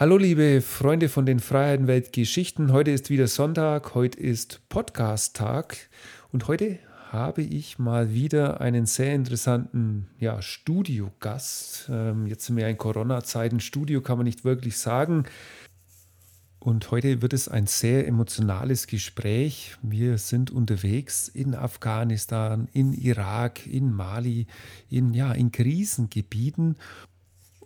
Hallo liebe Freunde von den Freiheitenwelt Geschichten. Heute ist wieder Sonntag, heute ist Podcast-Tag und heute habe ich mal wieder einen sehr interessanten ja, Studiogast. Ähm, jetzt sind wir in Corona-Zeiten, Studio kann man nicht wirklich sagen. Und heute wird es ein sehr emotionales Gespräch. Wir sind unterwegs in Afghanistan, in Irak, in Mali, in, ja, in Krisengebieten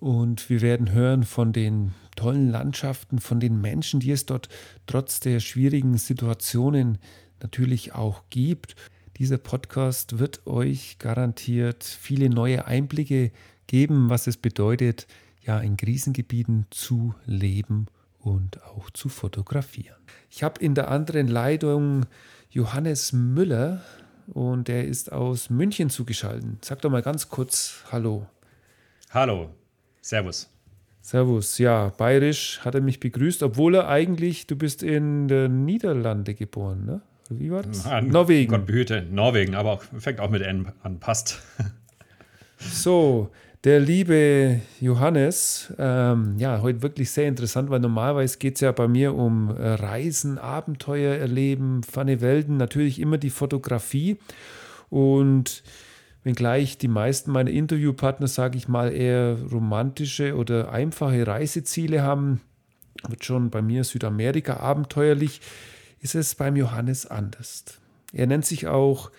und wir werden hören von den tollen Landschaften, von den Menschen, die es dort trotz der schwierigen Situationen natürlich auch gibt. Dieser Podcast wird euch garantiert viele neue Einblicke geben, was es bedeutet, ja in Krisengebieten zu leben und auch zu fotografieren. Ich habe in der anderen Leitung Johannes Müller und er ist aus München zugeschaltet. Sag doch mal ganz kurz Hallo. Hallo, Servus. Servus, ja, bayerisch hat er mich begrüßt, obwohl er eigentlich, du bist in den Niederlande geboren, ne? Wie war das? An, Norwegen. Gott behüte, Norwegen, aber auch, fängt auch mit N an, passt. So, der liebe Johannes, ähm, ja, heute wirklich sehr interessant, weil normalerweise geht es ja bei mir um äh, Reisen, Abenteuer erleben, funny Welten, natürlich immer die Fotografie. Und wenngleich die meisten meiner Interviewpartner, sage ich mal, eher romantische oder einfache Reiseziele haben, wird schon bei mir Südamerika abenteuerlich, ist es beim Johannes anders. Er nennt sich auch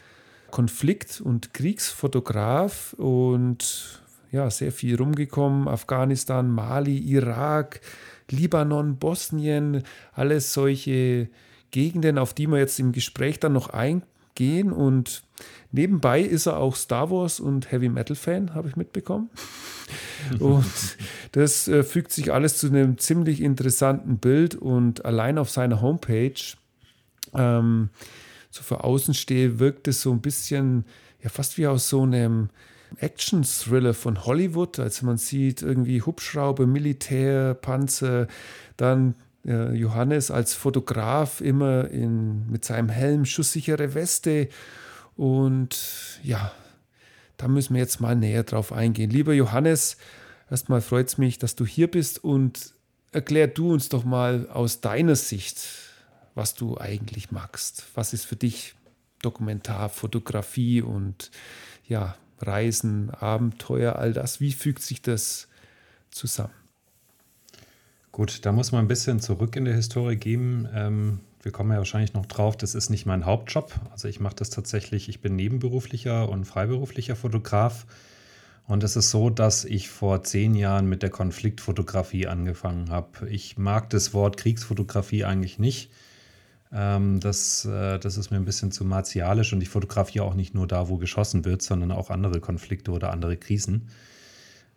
Konflikt- und Kriegsfotograf und ja, sehr viel rumgekommen. Afghanistan, Mali, Irak, Libanon, Bosnien, alles solche Gegenden, auf die wir jetzt im Gespräch dann noch eingehen. Und Nebenbei ist er auch Star Wars und Heavy Metal Fan, habe ich mitbekommen. Und das äh, fügt sich alles zu einem ziemlich interessanten Bild und allein auf seiner Homepage, ähm, so für Außenstehe, wirkt es so ein bisschen, ja, fast wie aus so einem Action-Thriller von Hollywood. Also man sieht irgendwie Hubschrauber, Militär, Panzer, dann äh, Johannes als Fotograf immer in, mit seinem Helm, schusssichere Weste und ja, da müssen wir jetzt mal näher drauf eingehen. Lieber Johannes, erstmal freut es mich, dass du hier bist und erklär du uns doch mal aus deiner Sicht, was du eigentlich magst. Was ist für dich Dokumentar, Fotografie und ja, Reisen, Abenteuer, all das? Wie fügt sich das zusammen? Gut, da muss man ein bisschen zurück in der Historie gehen. Ähm, wir kommen ja wahrscheinlich noch drauf, das ist nicht mein Hauptjob. Also ich mache das tatsächlich, ich bin nebenberuflicher und freiberuflicher Fotograf. Und es ist so, dass ich vor zehn Jahren mit der Konfliktfotografie angefangen habe. Ich mag das Wort Kriegsfotografie eigentlich nicht. Ähm, das, äh, das ist mir ein bisschen zu martialisch und ich fotografiere auch nicht nur da, wo geschossen wird, sondern auch andere Konflikte oder andere Krisen.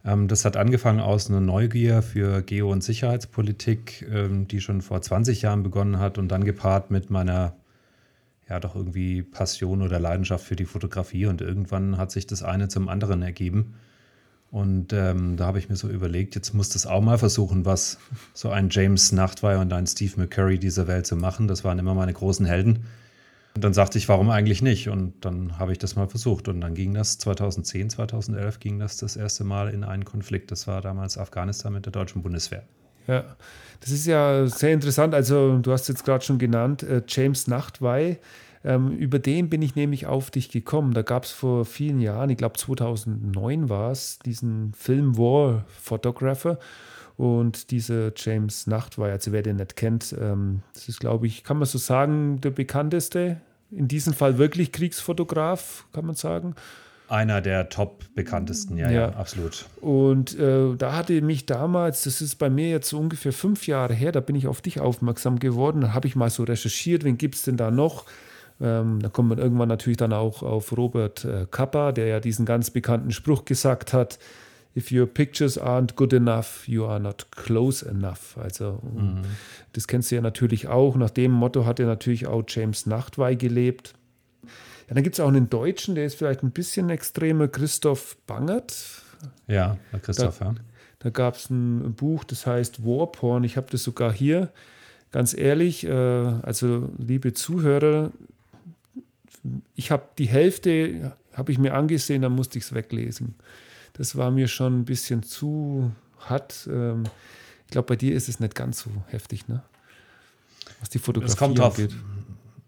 Ähm, das hat angefangen aus einer Neugier für Geo- und Sicherheitspolitik, ähm, die schon vor 20 Jahren begonnen hat und dann gepaart mit meiner ja doch irgendwie Passion oder Leidenschaft für die Fotografie und irgendwann hat sich das eine zum anderen ergeben. Und ähm, da habe ich mir so überlegt, jetzt muss das auch mal versuchen, was so ein James Nachtwey und ein Steve McCurry dieser Welt zu machen. Das waren immer meine großen Helden. Und dann sagte ich, warum eigentlich nicht? Und dann habe ich das mal versucht. Und dann ging das 2010, 2011 ging das das erste Mal in einen Konflikt. Das war damals Afghanistan mit der deutschen Bundeswehr. Ja, das ist ja sehr interessant. Also du hast jetzt gerade schon genannt, äh, James Nachtwey. Ähm, über den bin ich nämlich auf dich gekommen. Da gab es vor vielen Jahren, ich glaube 2009 war es, diesen Film War Photographer. Und dieser James Nachtwey, also wer den nicht kennt, ähm, das ist, glaube ich, kann man so sagen, der bekannteste in diesem Fall wirklich Kriegsfotograf, kann man sagen. Einer der top bekanntesten, ja, ja, ja absolut. Und äh, da hatte mich damals, das ist bei mir jetzt so ungefähr fünf Jahre her, da bin ich auf dich aufmerksam geworden. Da habe ich mal so recherchiert, wen gibt es denn da noch? Ähm, da kommt man irgendwann natürlich dann auch auf Robert äh, Kappa, der ja diesen ganz bekannten Spruch gesagt hat: if your pictures aren't good enough, you are not close enough. Also mhm. das kennst du ja natürlich auch. Nach dem Motto hat ja natürlich auch James Nachtwey gelebt. Ja, dann gibt es auch einen Deutschen, der ist vielleicht ein bisschen extremer, Christoph Bangert. Ja, Christoph, da, ja. Da gab es ein Buch, das heißt Warporn. Ich habe das sogar hier. Ganz ehrlich, äh, also liebe Zuhörer, ich habe die Hälfte, habe ich mir angesehen, dann musste ich es weglesen das war mir schon ein bisschen zu hart. Ähm, Ich glaube, bei dir ist es nicht ganz so heftig, ne? Was die Fotografie es kommt angeht. Drauf,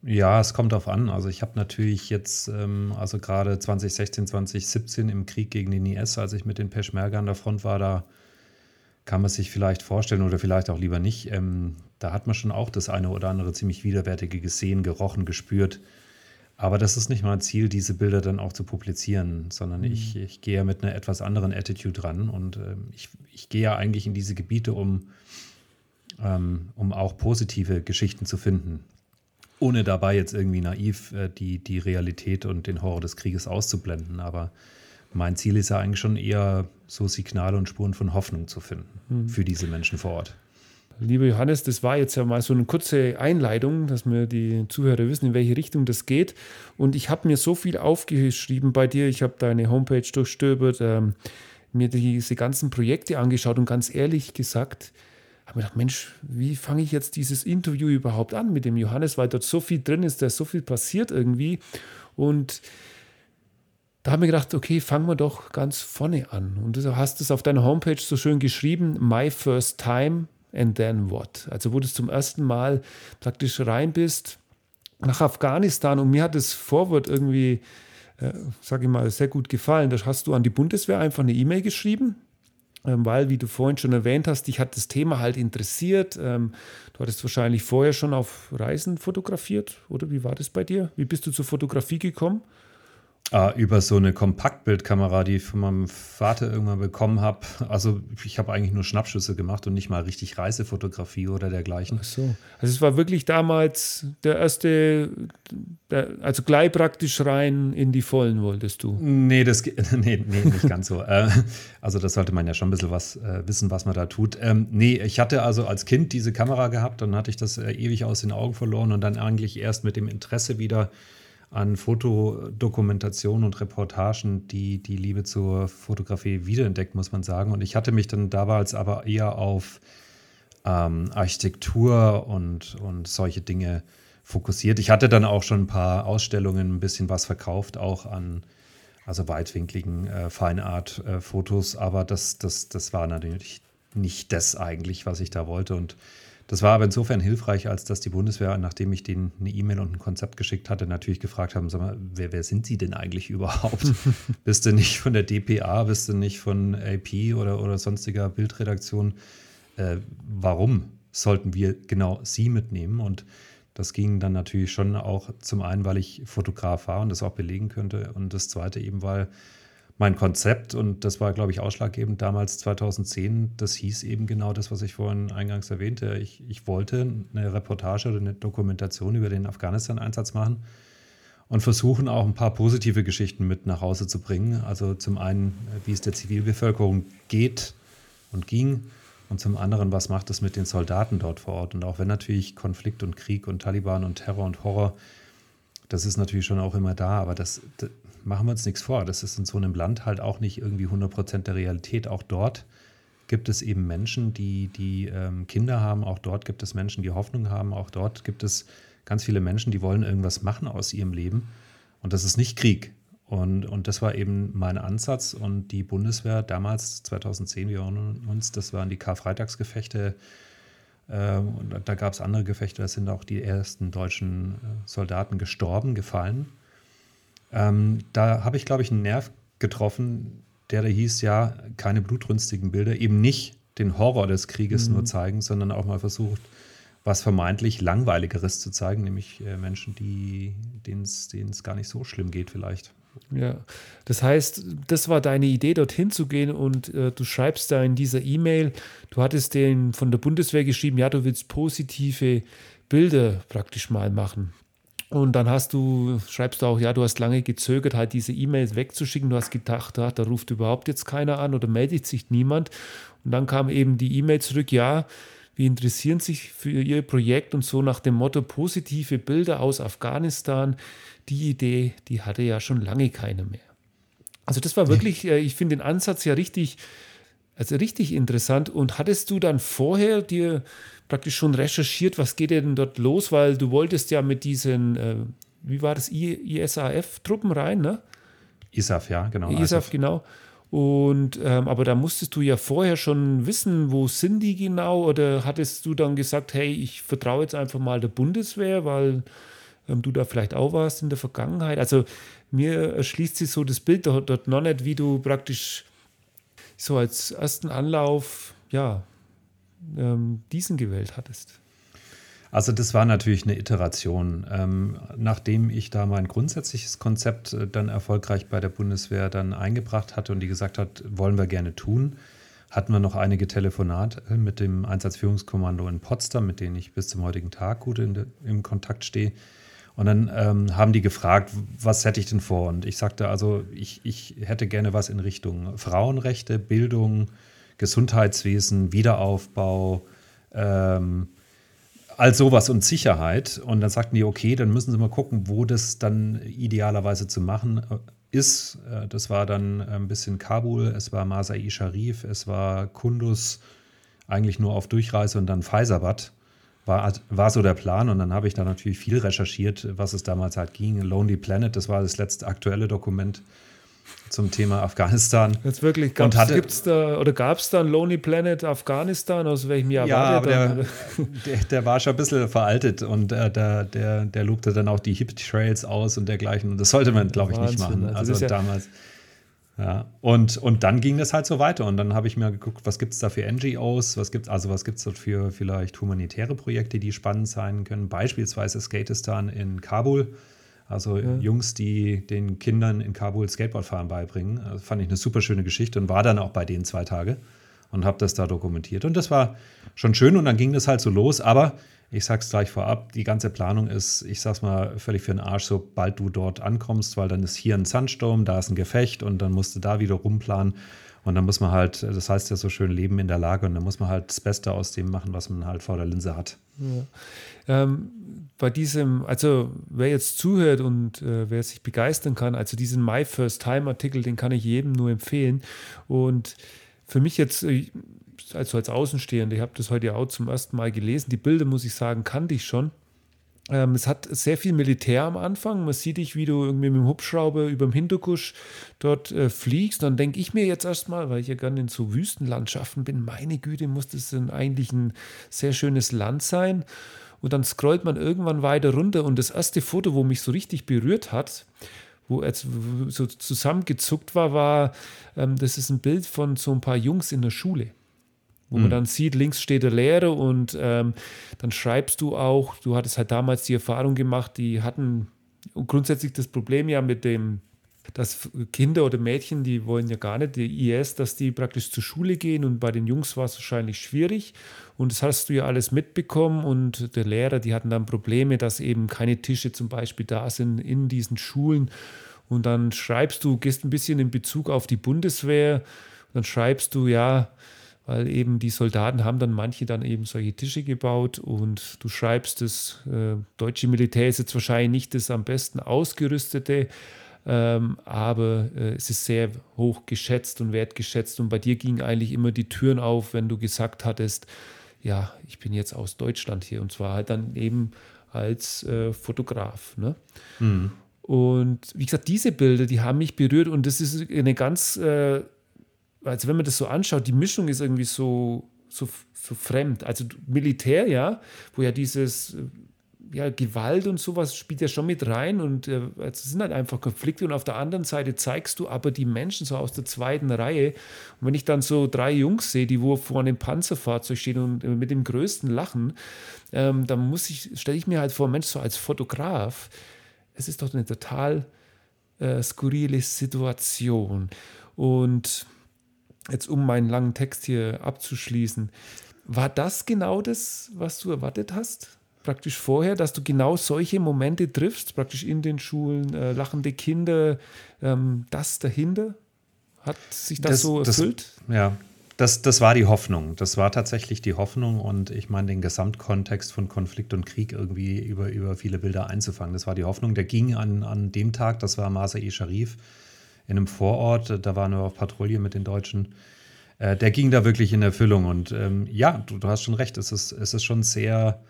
ja, es kommt darauf an. Also ich habe natürlich jetzt, ähm, also gerade 2016, 2017 im Krieg gegen den IS, als ich mit den Peschmerga an der Front war, da kann man sich vielleicht vorstellen oder vielleicht auch lieber nicht. Ähm, da hat man schon auch das eine oder andere ziemlich widerwärtige gesehen, gerochen, gespürt. Aber das ist nicht mein Ziel, diese Bilder dann auch zu publizieren, sondern mhm. ich, ich gehe ja mit einer etwas anderen Attitude ran und äh, ich, ich gehe ja eigentlich in diese Gebiete, um, ähm, um auch positive Geschichten zu finden ohne dabei jetzt irgendwie naiv äh, die, die Realität und den Horror des Krieges auszublenden. Aber mein Ziel ist ja eigentlich schon eher so Signale und Spuren von Hoffnung zu finden mhm. für diese Menschen vor Ort. Lieber Johannes, das war jetzt ja mal so eine kurze Einleitung, dass wir die Zuhörer wissen, in welche Richtung das geht. Und ich habe mir so viel aufgeschrieben bei dir. Ich habe deine Homepage durchstöbert, ähm, mir diese ganzen Projekte angeschaut und ganz ehrlich gesagt, habe mir gedacht, Mensch, wie fange ich jetzt dieses Interview überhaupt an mit dem Johannes, weil dort so viel drin ist, da ist so viel passiert irgendwie. Und da habe ich gedacht, okay, fangen wir doch ganz vorne an. Und du hast es auf deiner Homepage so schön geschrieben, My First Time and Then What. Also wo du zum ersten Mal praktisch rein bist nach Afghanistan und mir hat das Vorwort irgendwie, äh, sage ich mal, sehr gut gefallen. Da hast du an die Bundeswehr einfach eine E-Mail geschrieben ähm, weil, wie du vorhin schon erwähnt hast, dich hat das Thema halt interessiert. Ähm, du hattest wahrscheinlich vorher schon auf Reisen fotografiert, oder wie war das bei dir? Wie bist du zur Fotografie gekommen? Ah, über so eine Kompaktbildkamera, die ich von meinem Vater irgendwann bekommen habe. Also ich habe eigentlich nur Schnappschüsse gemacht und nicht mal richtig Reisefotografie oder dergleichen. Ach so. Also es war wirklich damals der erste, der, also gleich praktisch rein in die Vollen wolltest du? Nee, das, nee, nee nicht ganz so. Äh, also das sollte man ja schon ein bisschen was äh, wissen, was man da tut. Ähm, nee, ich hatte also als Kind diese Kamera gehabt, dann hatte ich das äh, ewig aus den Augen verloren und dann eigentlich erst mit dem Interesse wieder an Fotodokumentation und Reportagen die, die Liebe zur Fotografie wiederentdeckt, muss man sagen. Und ich hatte mich dann damals aber eher auf ähm, Architektur und, und solche Dinge fokussiert. Ich hatte dann auch schon ein paar Ausstellungen, ein bisschen was verkauft, auch an also weitwinkligen äh, Feinart-Fotos, äh, aber das, das, das war natürlich nicht das eigentlich, was ich da wollte. Und das war aber insofern hilfreich, als dass die Bundeswehr, nachdem ich denen eine E-Mail und ein Konzept geschickt hatte, natürlich gefragt haben, sag mal, wer, wer sind Sie denn eigentlich überhaupt? bist du nicht von der DPA, bist du nicht von AP oder, oder sonstiger Bildredaktion? Äh, warum sollten wir genau Sie mitnehmen? Und das ging dann natürlich schon auch zum einen, weil ich Fotograf war und das auch belegen könnte. Und das zweite eben, weil mein Konzept, und das war, glaube ich, ausschlaggebend damals 2010, das hieß eben genau das, was ich vorhin eingangs erwähnte. Ich, ich wollte eine Reportage oder eine Dokumentation über den Afghanistan-Einsatz machen und versuchen auch ein paar positive Geschichten mit nach Hause zu bringen. Also zum einen, wie es der Zivilbevölkerung geht und ging und zum anderen, was macht es mit den Soldaten dort vor Ort. Und auch wenn natürlich Konflikt und Krieg und Taliban und Terror und Horror, das ist natürlich schon auch immer da, aber das, machen wir uns nichts vor. Das ist in so einem Land halt auch nicht irgendwie 100% der Realität. Auch dort gibt es eben Menschen, die, die ähm, Kinder haben. Auch dort gibt es Menschen, die Hoffnung haben. Auch dort gibt es ganz viele Menschen, die wollen irgendwas machen aus ihrem Leben. Und das ist nicht Krieg. Und, und das war eben mein Ansatz. Und die Bundeswehr damals, 2010, wir erinnern uns, das waren die Karfreitagsgefechte. Äh, und da gab es andere Gefechte, da sind auch die ersten deutschen äh, Soldaten gestorben, gefallen. Ähm, da habe ich, glaube ich, einen Nerv getroffen, der da hieß, ja, keine blutrünstigen Bilder, eben nicht den Horror des Krieges mhm. nur zeigen, sondern auch mal versucht, was vermeintlich Langweiligeres zu zeigen, nämlich äh, Menschen, denen es gar nicht so schlimm geht vielleicht. Ja, das heißt, das war deine Idee, dorthin zu gehen und äh, du schreibst da in dieser E-Mail, du hattest den von der Bundeswehr geschrieben, ja, du willst positive Bilder praktisch mal machen. Und dann hast du, schreibst du auch, ja, du hast lange gezögert, halt diese E-Mails wegzuschicken. Du hast gedacht, ja, da ruft überhaupt jetzt keiner an oder meldet sich niemand. Und dann kam eben die E-Mail zurück, ja, wir interessieren sich für Ihr Projekt und so nach dem Motto positive Bilder aus Afghanistan. Die Idee, die hatte ja schon lange keiner mehr. Also das war wirklich, äh, ich finde den Ansatz ja richtig, also richtig interessant. Und hattest du dann vorher dir praktisch schon recherchiert, was geht denn dort los, weil du wolltest ja mit diesen, äh, wie war das, ISAF-Truppen rein, ne? ISAF, ja, genau. ISAF, genau. Und ähm, aber da musstest du ja vorher schon wissen, wo sind die genau? Oder hattest du dann gesagt, hey, ich vertraue jetzt einfach mal der Bundeswehr, weil ähm, du da vielleicht auch warst in der Vergangenheit? Also mir erschließt sich so das Bild dort, dort noch nicht, wie du praktisch so als ersten Anlauf, ja, ähm, diesen gewählt hattest. Also das war natürlich eine Iteration. Ähm, nachdem ich da mein grundsätzliches Konzept äh, dann erfolgreich bei der Bundeswehr dann eingebracht hatte und die gesagt hat, wollen wir gerne tun, hatten wir noch einige Telefonate mit dem Einsatzführungskommando in Potsdam, mit denen ich bis zum heutigen Tag gut in im Kontakt stehe. Und dann ähm, haben die gefragt, was hätte ich denn vor? Und ich sagte also, ich, ich hätte gerne was in Richtung Frauenrechte, Bildung, Gesundheitswesen, Wiederaufbau, ähm, all sowas und Sicherheit. Und dann sagten die, okay, dann müssen sie mal gucken, wo das dann idealerweise zu machen äh, ist. Äh, das war dann ein bisschen Kabul, es war Masai Sharif, es war Kundus, eigentlich nur auf Durchreise und dann Faisabad. War, war so der Plan und dann habe ich da natürlich viel recherchiert, was es damals halt ging. Lonely Planet, das war das letzte aktuelle Dokument zum Thema Afghanistan. Jetzt wirklich, gab's, hatte, gibt's da, oder gab es da ein Lonely Planet Afghanistan? Aus welchem Jahr ja, war der? Aber der, der, der, war schon ein bisschen veraltet und äh, der, der, der lobte dann auch die Hip-Trails aus und dergleichen. Und das sollte man, glaube ich, Wahnsinn, nicht machen. Also, also ja damals. Ja, und, und dann ging das halt so weiter. Und dann habe ich mir geguckt, was gibt es da für NGOs, was gibt also was gibt es dort für vielleicht humanitäre Projekte, die spannend sein können. Beispielsweise Skatistan in Kabul also ja. Jungs, die den Kindern in Kabul Skateboardfahren beibringen. Also fand ich eine super schöne Geschichte und war dann auch bei denen zwei Tage und habe das da dokumentiert. Und das war schon schön und dann ging das halt so los. Aber ich sag's gleich vorab, die ganze Planung ist, ich sag's mal, völlig für den Arsch, sobald du dort ankommst, weil dann ist hier ein Sandsturm, da ist ein Gefecht und dann musst du da wieder rumplanen. Und dann muss man halt, das heißt ja so schön, leben in der Lage und dann muss man halt das Beste aus dem machen, was man halt vor der Linse hat. Ja. Ähm, bei diesem, also wer jetzt zuhört und äh, wer sich begeistern kann, also diesen My First Time Artikel, den kann ich jedem nur empfehlen. Und für mich jetzt, äh, also als Außenstehender, ich habe das heute auch zum ersten Mal gelesen, die Bilder, muss ich sagen, kannte ich schon. Ähm, es hat sehr viel Militär am Anfang. Man sieht dich, wie du irgendwie mit dem Hubschrauber über dem Hinterkusch dort äh, fliegst. Dann denke ich mir jetzt erstmal, weil ich ja gerne in so Wüstenlandschaften bin, meine Güte, muss das denn eigentlich ein sehr schönes Land sein. Und dann scrollt man irgendwann weiter runter und das erste Foto, wo mich so richtig berührt hat, wo er so zusammengezuckt war, war, ähm, das ist ein Bild von so ein paar Jungs in der Schule wo mhm. man dann sieht, links steht der Lehrer und ähm, dann schreibst du auch, du hattest halt damals die Erfahrung gemacht, die hatten grundsätzlich das Problem ja mit dem, dass Kinder oder Mädchen, die wollen ja gar nicht, die IS, dass die praktisch zur Schule gehen und bei den Jungs war es wahrscheinlich schwierig und das hast du ja alles mitbekommen und der Lehrer, die hatten dann Probleme, dass eben keine Tische zum Beispiel da sind in diesen Schulen und dann schreibst du, gehst ein bisschen in Bezug auf die Bundeswehr, dann schreibst du, ja, weil eben die Soldaten haben dann manche dann eben solche Tische gebaut und du schreibst, das äh, deutsche Militär ist jetzt wahrscheinlich nicht das am besten ausgerüstete, ähm, aber äh, es ist sehr hoch geschätzt und wertgeschätzt und bei dir gingen eigentlich immer die Türen auf, wenn du gesagt hattest, ja, ich bin jetzt aus Deutschland hier und zwar halt dann eben als äh, Fotograf. Ne? Mhm. Und wie gesagt, diese Bilder, die haben mich berührt und das ist eine ganz äh, also wenn man das so anschaut, die Mischung ist irgendwie so, so, so fremd. Also Militär, ja, wo ja dieses ja, Gewalt und sowas spielt ja schon mit rein und äh, also es sind halt einfach Konflikte und auf der anderen Seite zeigst du aber die Menschen so aus der zweiten Reihe und wenn ich dann so drei Jungs sehe, die wo vor einem Panzerfahrzeug stehen und äh, mit dem größten Lachen, ähm, dann muss ich, stelle ich mir halt vor, Mensch, so als Fotograf, es ist doch eine total äh, skurrile Situation und jetzt um meinen langen Text hier abzuschließen, war das genau das, was du erwartet hast? Praktisch vorher, dass du genau solche Momente triffst, praktisch in den Schulen, äh, lachende Kinder, ähm, das dahinter? Hat sich das, das so erfüllt? Das, ja, das, das war die Hoffnung. Das war tatsächlich die Hoffnung und ich meine, den Gesamtkontext von Konflikt und Krieg irgendwie über, über viele Bilder einzufangen. Das war die Hoffnung. Der ging an, an dem Tag, das war Masa-e Sharif, in einem Vorort, da waren wir auf Patrouille mit den Deutschen. Äh, der ging da wirklich in Erfüllung. Und ähm, ja, du, du, hast schon recht, es ist, es ist schon sehr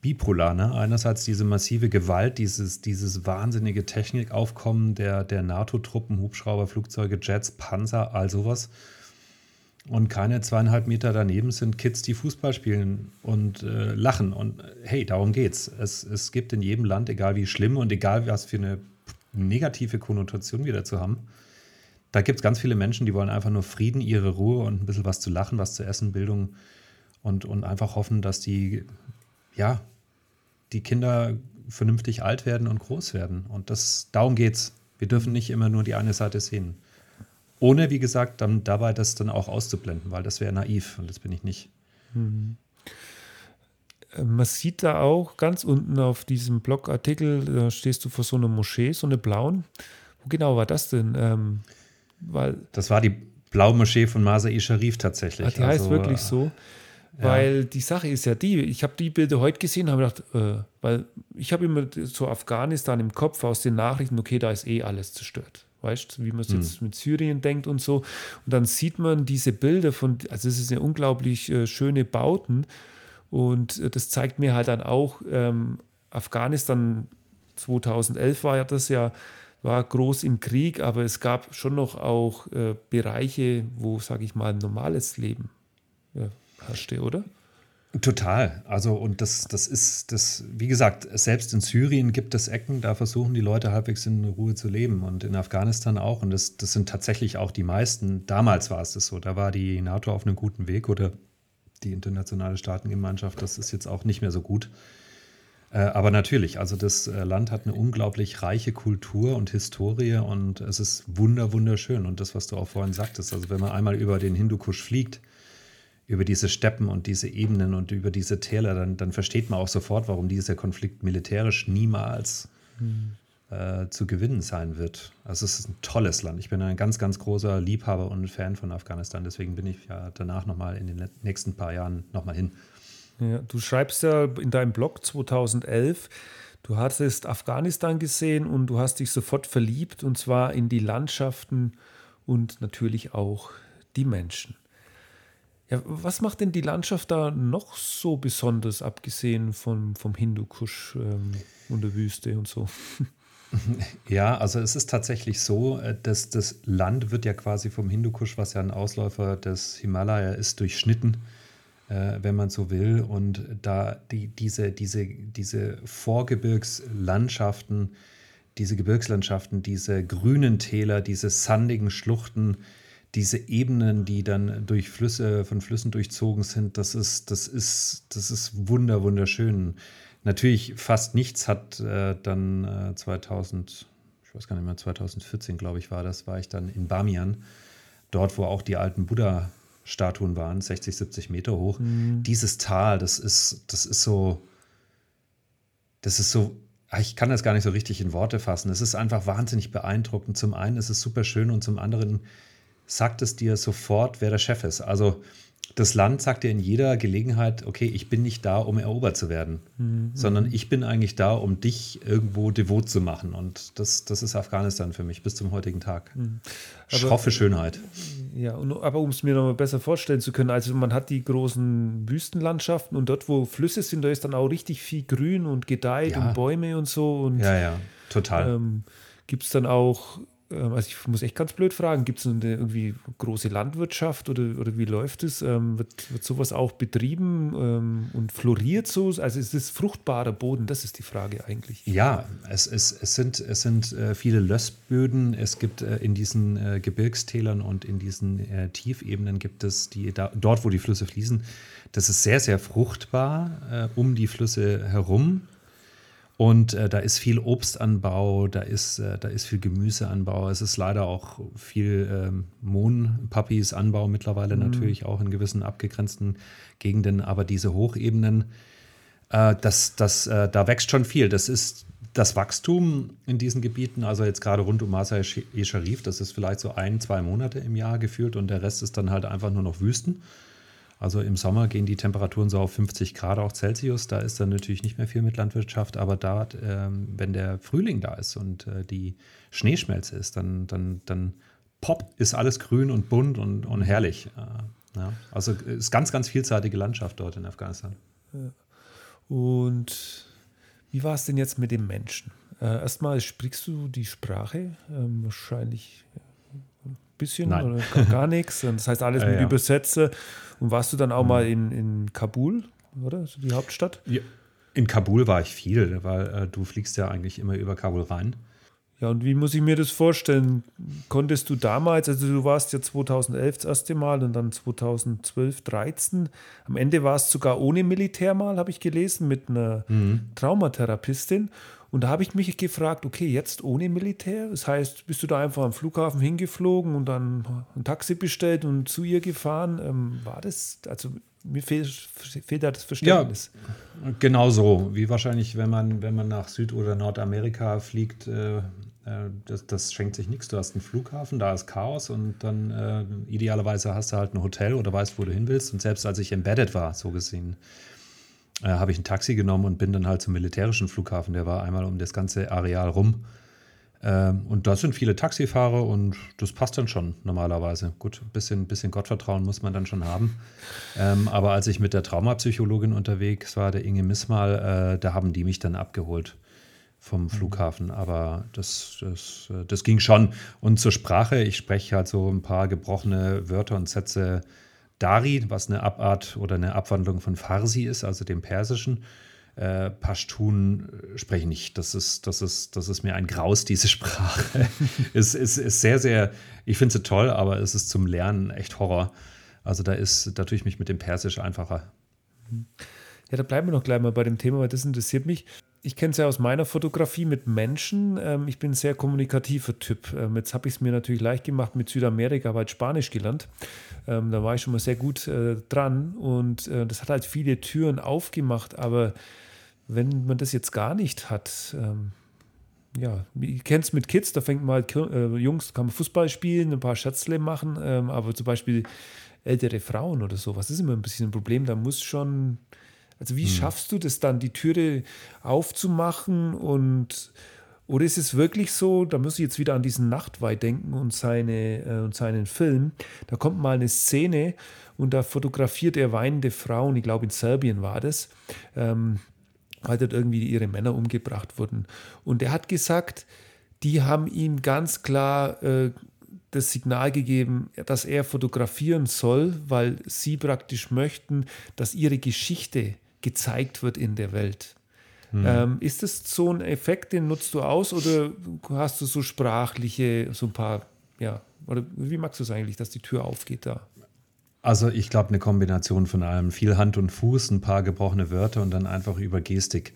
bipolar. Ne? Einerseits diese massive Gewalt, dieses, dieses wahnsinnige Technikaufkommen der, der NATO-Truppen, Hubschrauber, Flugzeuge, Jets, Panzer, all sowas. Und keine zweieinhalb Meter daneben sind Kids, die Fußball spielen und äh, lachen. Und äh, hey, darum geht's. Es, es gibt in jedem Land, egal wie schlimm und egal was für eine negative Konnotation wir dazu haben, da gibt es ganz viele Menschen, die wollen einfach nur Frieden, ihre Ruhe und ein bisschen was zu lachen, was zu essen, Bildung und, und einfach hoffen, dass die, ja, die Kinder vernünftig alt werden und groß werden. Und das, darum geht's. Wir dürfen nicht immer nur die eine Seite sehen. Ohne, wie gesagt, dann dabei das dann auch auszublenden, weil das wäre naiv und das bin ich nicht. Mhm. Man sieht da auch ganz unten auf diesem Blogartikel, da stehst du vor so einer Moschee, so eine blauen. Wo genau war das denn? Ähm, weil das war die blaue Moschee von Masa-i Sharif tatsächlich. Ach, die also, heißt wirklich so. Weil ja. die Sache ist ja die, ich habe die Bilder heute gesehen, habe gedacht, äh, weil ich habe immer so Afghanistan im Kopf aus den Nachrichten, okay, da ist eh alles zerstört. Weißt du, wie man es mhm. jetzt mit Syrien denkt und so. Und dann sieht man diese Bilder von, also es ist eine unglaublich äh, schöne Bauten. Und äh, das zeigt mir halt dann auch, ähm, Afghanistan 2011 war ja das ja, war groß im Krieg, aber es gab schon noch auch äh, Bereiche, wo, sage ich mal, ein normales Leben ja, herrschte, oder? Total. Also, und das, das ist, das, wie gesagt, selbst in Syrien gibt es Ecken, da versuchen die Leute halbwegs in Ruhe zu leben und in Afghanistan auch. Und das, das sind tatsächlich auch die meisten. Damals war es das so. Da war die NATO auf einem guten Weg oder die internationale Staatengemeinschaft. Das ist jetzt auch nicht mehr so gut. Äh, aber natürlich, also das äh, Land hat eine unglaublich reiche Kultur und Historie und es ist wunder, wunderschön. Und das, was du auch vorhin sagtest, also wenn man einmal über den Hindukusch fliegt, über diese Steppen und diese Ebenen und über diese Täler, dann, dann versteht man auch sofort, warum dieser Konflikt militärisch niemals mhm. Äh, zu gewinnen sein wird. Also es ist ein tolles Land. Ich bin ein ganz, ganz großer Liebhaber und Fan von Afghanistan. Deswegen bin ich ja danach nochmal in den nächsten paar Jahren nochmal hin. Ja, du schreibst ja in deinem Blog 2011, du hattest Afghanistan gesehen und du hast dich sofort verliebt und zwar in die Landschaften und natürlich auch die Menschen. Ja, was macht denn die Landschaft da noch so besonders, abgesehen vom, vom Hindukusch ähm, und der Wüste und so? Ja, also es ist tatsächlich so, äh, dass das Land wird ja quasi vom Hindukusch, was ja ein Ausläufer des Himalaya ist, durchschnitten, äh, wenn man so will. Und da die, diese, diese, diese Vorgebirgslandschaften, diese Gebirgslandschaften, diese grünen Täler, diese sandigen Schluchten, diese Ebenen, die dann durch Flüsse, von Flüssen durchzogen sind, das ist, das ist, das ist wunder, wunderschön. Natürlich fast nichts hat äh, dann äh, 2000, ich weiß gar nicht mehr, 2014, glaube ich, war das, war ich dann in Bamian, dort, wo auch die alten Buddha-Statuen waren, 60, 70 Meter hoch. Mhm. Dieses Tal, das ist, das ist so, das ist so ah, ich kann das gar nicht so richtig in Worte fassen. Es ist einfach wahnsinnig beeindruckend. Zum einen ist es super schön und zum anderen sagt es dir sofort, wer der Chef ist. Also das Land sagt dir in jeder Gelegenheit, okay, ich bin nicht da, um erobert zu werden, mhm. sondern ich bin eigentlich da, um dich irgendwo devot zu machen. Und das, das ist Afghanistan für mich bis zum heutigen Tag. Mhm. Schroffe Schönheit. Ja, und, aber um es mir noch mal besser vorstellen zu können, also man hat die großen Wüstenlandschaften und dort, wo Flüsse sind, da ist dann auch richtig viel Grün und gedeiht ja. und Bäume und so. Und, ja, ja, total. Ähm, Gibt es dann auch also ich muss echt ganz blöd fragen, gibt es eine irgendwie große Landwirtschaft oder, oder wie läuft es? Ähm, wird, wird sowas auch betrieben ähm, und floriert so? Also ist es fruchtbarer Boden? Das ist die Frage eigentlich. Ja, es, es, es sind, es sind äh, viele Lössböden. Es gibt äh, in diesen äh, Gebirgstälern und in diesen äh, Tiefebenen gibt es die, da, dort, wo die Flüsse fließen, das ist sehr, sehr fruchtbar äh, um die Flüsse herum. Und äh, da ist viel Obstanbau, da ist, äh, da ist viel Gemüseanbau. Es ist leider auch viel ähm, Mohnpappies-Anbau mittlerweile mhm. natürlich auch in gewissen abgegrenzten Gegenden. Aber diese Hochebenen, äh, das, das, äh, da wächst schon viel. Das ist das Wachstum in diesen Gebieten, also jetzt gerade rund um Masa-e-Sharif, das ist vielleicht so ein, zwei Monate im Jahr gefühlt und der Rest ist dann halt einfach nur noch Wüsten. Also im Sommer gehen die Temperaturen so auf 50 Grad auch Celsius. Da ist dann natürlich nicht mehr viel mit Landwirtschaft, aber da, ähm, wenn der Frühling da ist und äh, die Schneeschmelze ist, dann, dann, dann pop, ist alles grün und bunt und, und herrlich. Äh, ja. Also ist ganz, ganz vielseitige Landschaft dort in Afghanistan. Ja. Und wie war es denn jetzt mit dem Menschen? Äh, erstmal sprichst du die Sprache, ähm, wahrscheinlich ein bisschen Nein. oder gar, gar nichts. Das heißt alles Äh, mit ja. Übersetzer. Und warst du dann auch mal in, in Kabul, oder? Also die Hauptstadt? Ja. In Kabul war ich viel, weil äh, du fliegst ja eigentlich immer über Kabul rein. Ja, und wie muss ich mir das vorstellen? Konntest du damals, also du warst ja 2011 das erste Mal und dann 2012, 13. Am Ende warst du sogar ohne Militär mal, habe ich gelesen, mit einer Traumatherapistin. Und da habe ich mich gefragt, okay, jetzt ohne Militär? Das heißt, bist du da einfach am Flughafen hingeflogen und dann ein Taxi bestellt und zu ihr gefahren? Ähm, war das, also mir fehlt, fehlt da das Verständnis. Genau so, wie wahrscheinlich, wenn man, wenn man nach Süd- oder Nordamerika fliegt, äh, äh, das, das schenkt sich nichts. Du hast einen Flughafen, da ist Chaos und dann äh, idealerweise hast du halt ein Hotel oder weißt, wo du hin willst. Und selbst als ich embedded war, so gesehen, äh, habe ich ein Taxi genommen und bin dann halt zum militärischen Flughafen. Der war einmal um das ganze Areal rum. Ähm, und da sind viele Taxifahrer und das passt dann schon normalerweise. Gut, ein bisschen, bisschen Gottvertrauen muss man dann schon haben. Ähm, aber als ich mit der Traumapsychologin unterwegs war, der Inge Missmal, äh, da haben die mich dann abgeholt vom Flughafen. Aber das, das, äh, das ging schon. Und zur Sprache, ich spreche halt so ein paar gebrochene Wörter und Sätze Dari, was eine Abart oder eine Abwandlung von Farsi ist, also dem Persischen. Äh, Pashtun äh, spreche ich nicht. Das ist, das, ist, das ist mir ein Graus, diese Sprache. es ist, ist sehr, sehr, ich finde sie toll, aber es ist zum Lernen echt Horror. Also da ist, da tue ich mich mit dem Persisch einfacher. Ja, da bleiben wir noch gleich mal bei dem Thema, weil das interessiert mich. Ich kenne es ja aus meiner Fotografie mit Menschen. Ähm, ich bin ein sehr kommunikativer Typ. Ähm, jetzt habe ich es mir natürlich leicht gemacht mit Südamerika, habe halt Spanisch gelernt. Ähm, da war ich schon mal sehr gut äh, dran und äh, das hat halt viele Türen aufgemacht. Aber wenn man das jetzt gar nicht hat, ähm, ja, ich kenne es mit Kids, da fängt man halt, äh, Jungs, kann man Fußball spielen, ein paar Schätzle machen, ähm, aber zum Beispiel ältere Frauen oder sowas, das ist immer ein bisschen ein Problem. Da muss schon, also wie schaffst du das dann, die Türe aufzumachen und oder ist es wirklich so, da muss ich jetzt wieder an diesen Nachtweih denken und, seine, äh, und seinen Film, da kommt mal eine Szene und da fotografiert er weinende Frauen, ich glaube in Serbien war das, ähm, weil dort irgendwie ihre Männer umgebracht wurden. Und er hat gesagt, die haben ihm ganz klar äh, das Signal gegeben, dass er fotografieren soll, weil sie praktisch möchten, dass ihre Geschichte gezeigt wird in der Welt. Ähm, ist das so ein Effekt, den nutzt du aus oder hast du so sprachliche, so ein paar, ja, oder wie magst du es eigentlich, dass die Tür aufgeht da? Also ich glaube, eine Kombination von allem. Viel Hand und Fuß, ein paar gebrochene Wörter und dann einfach über Gestik.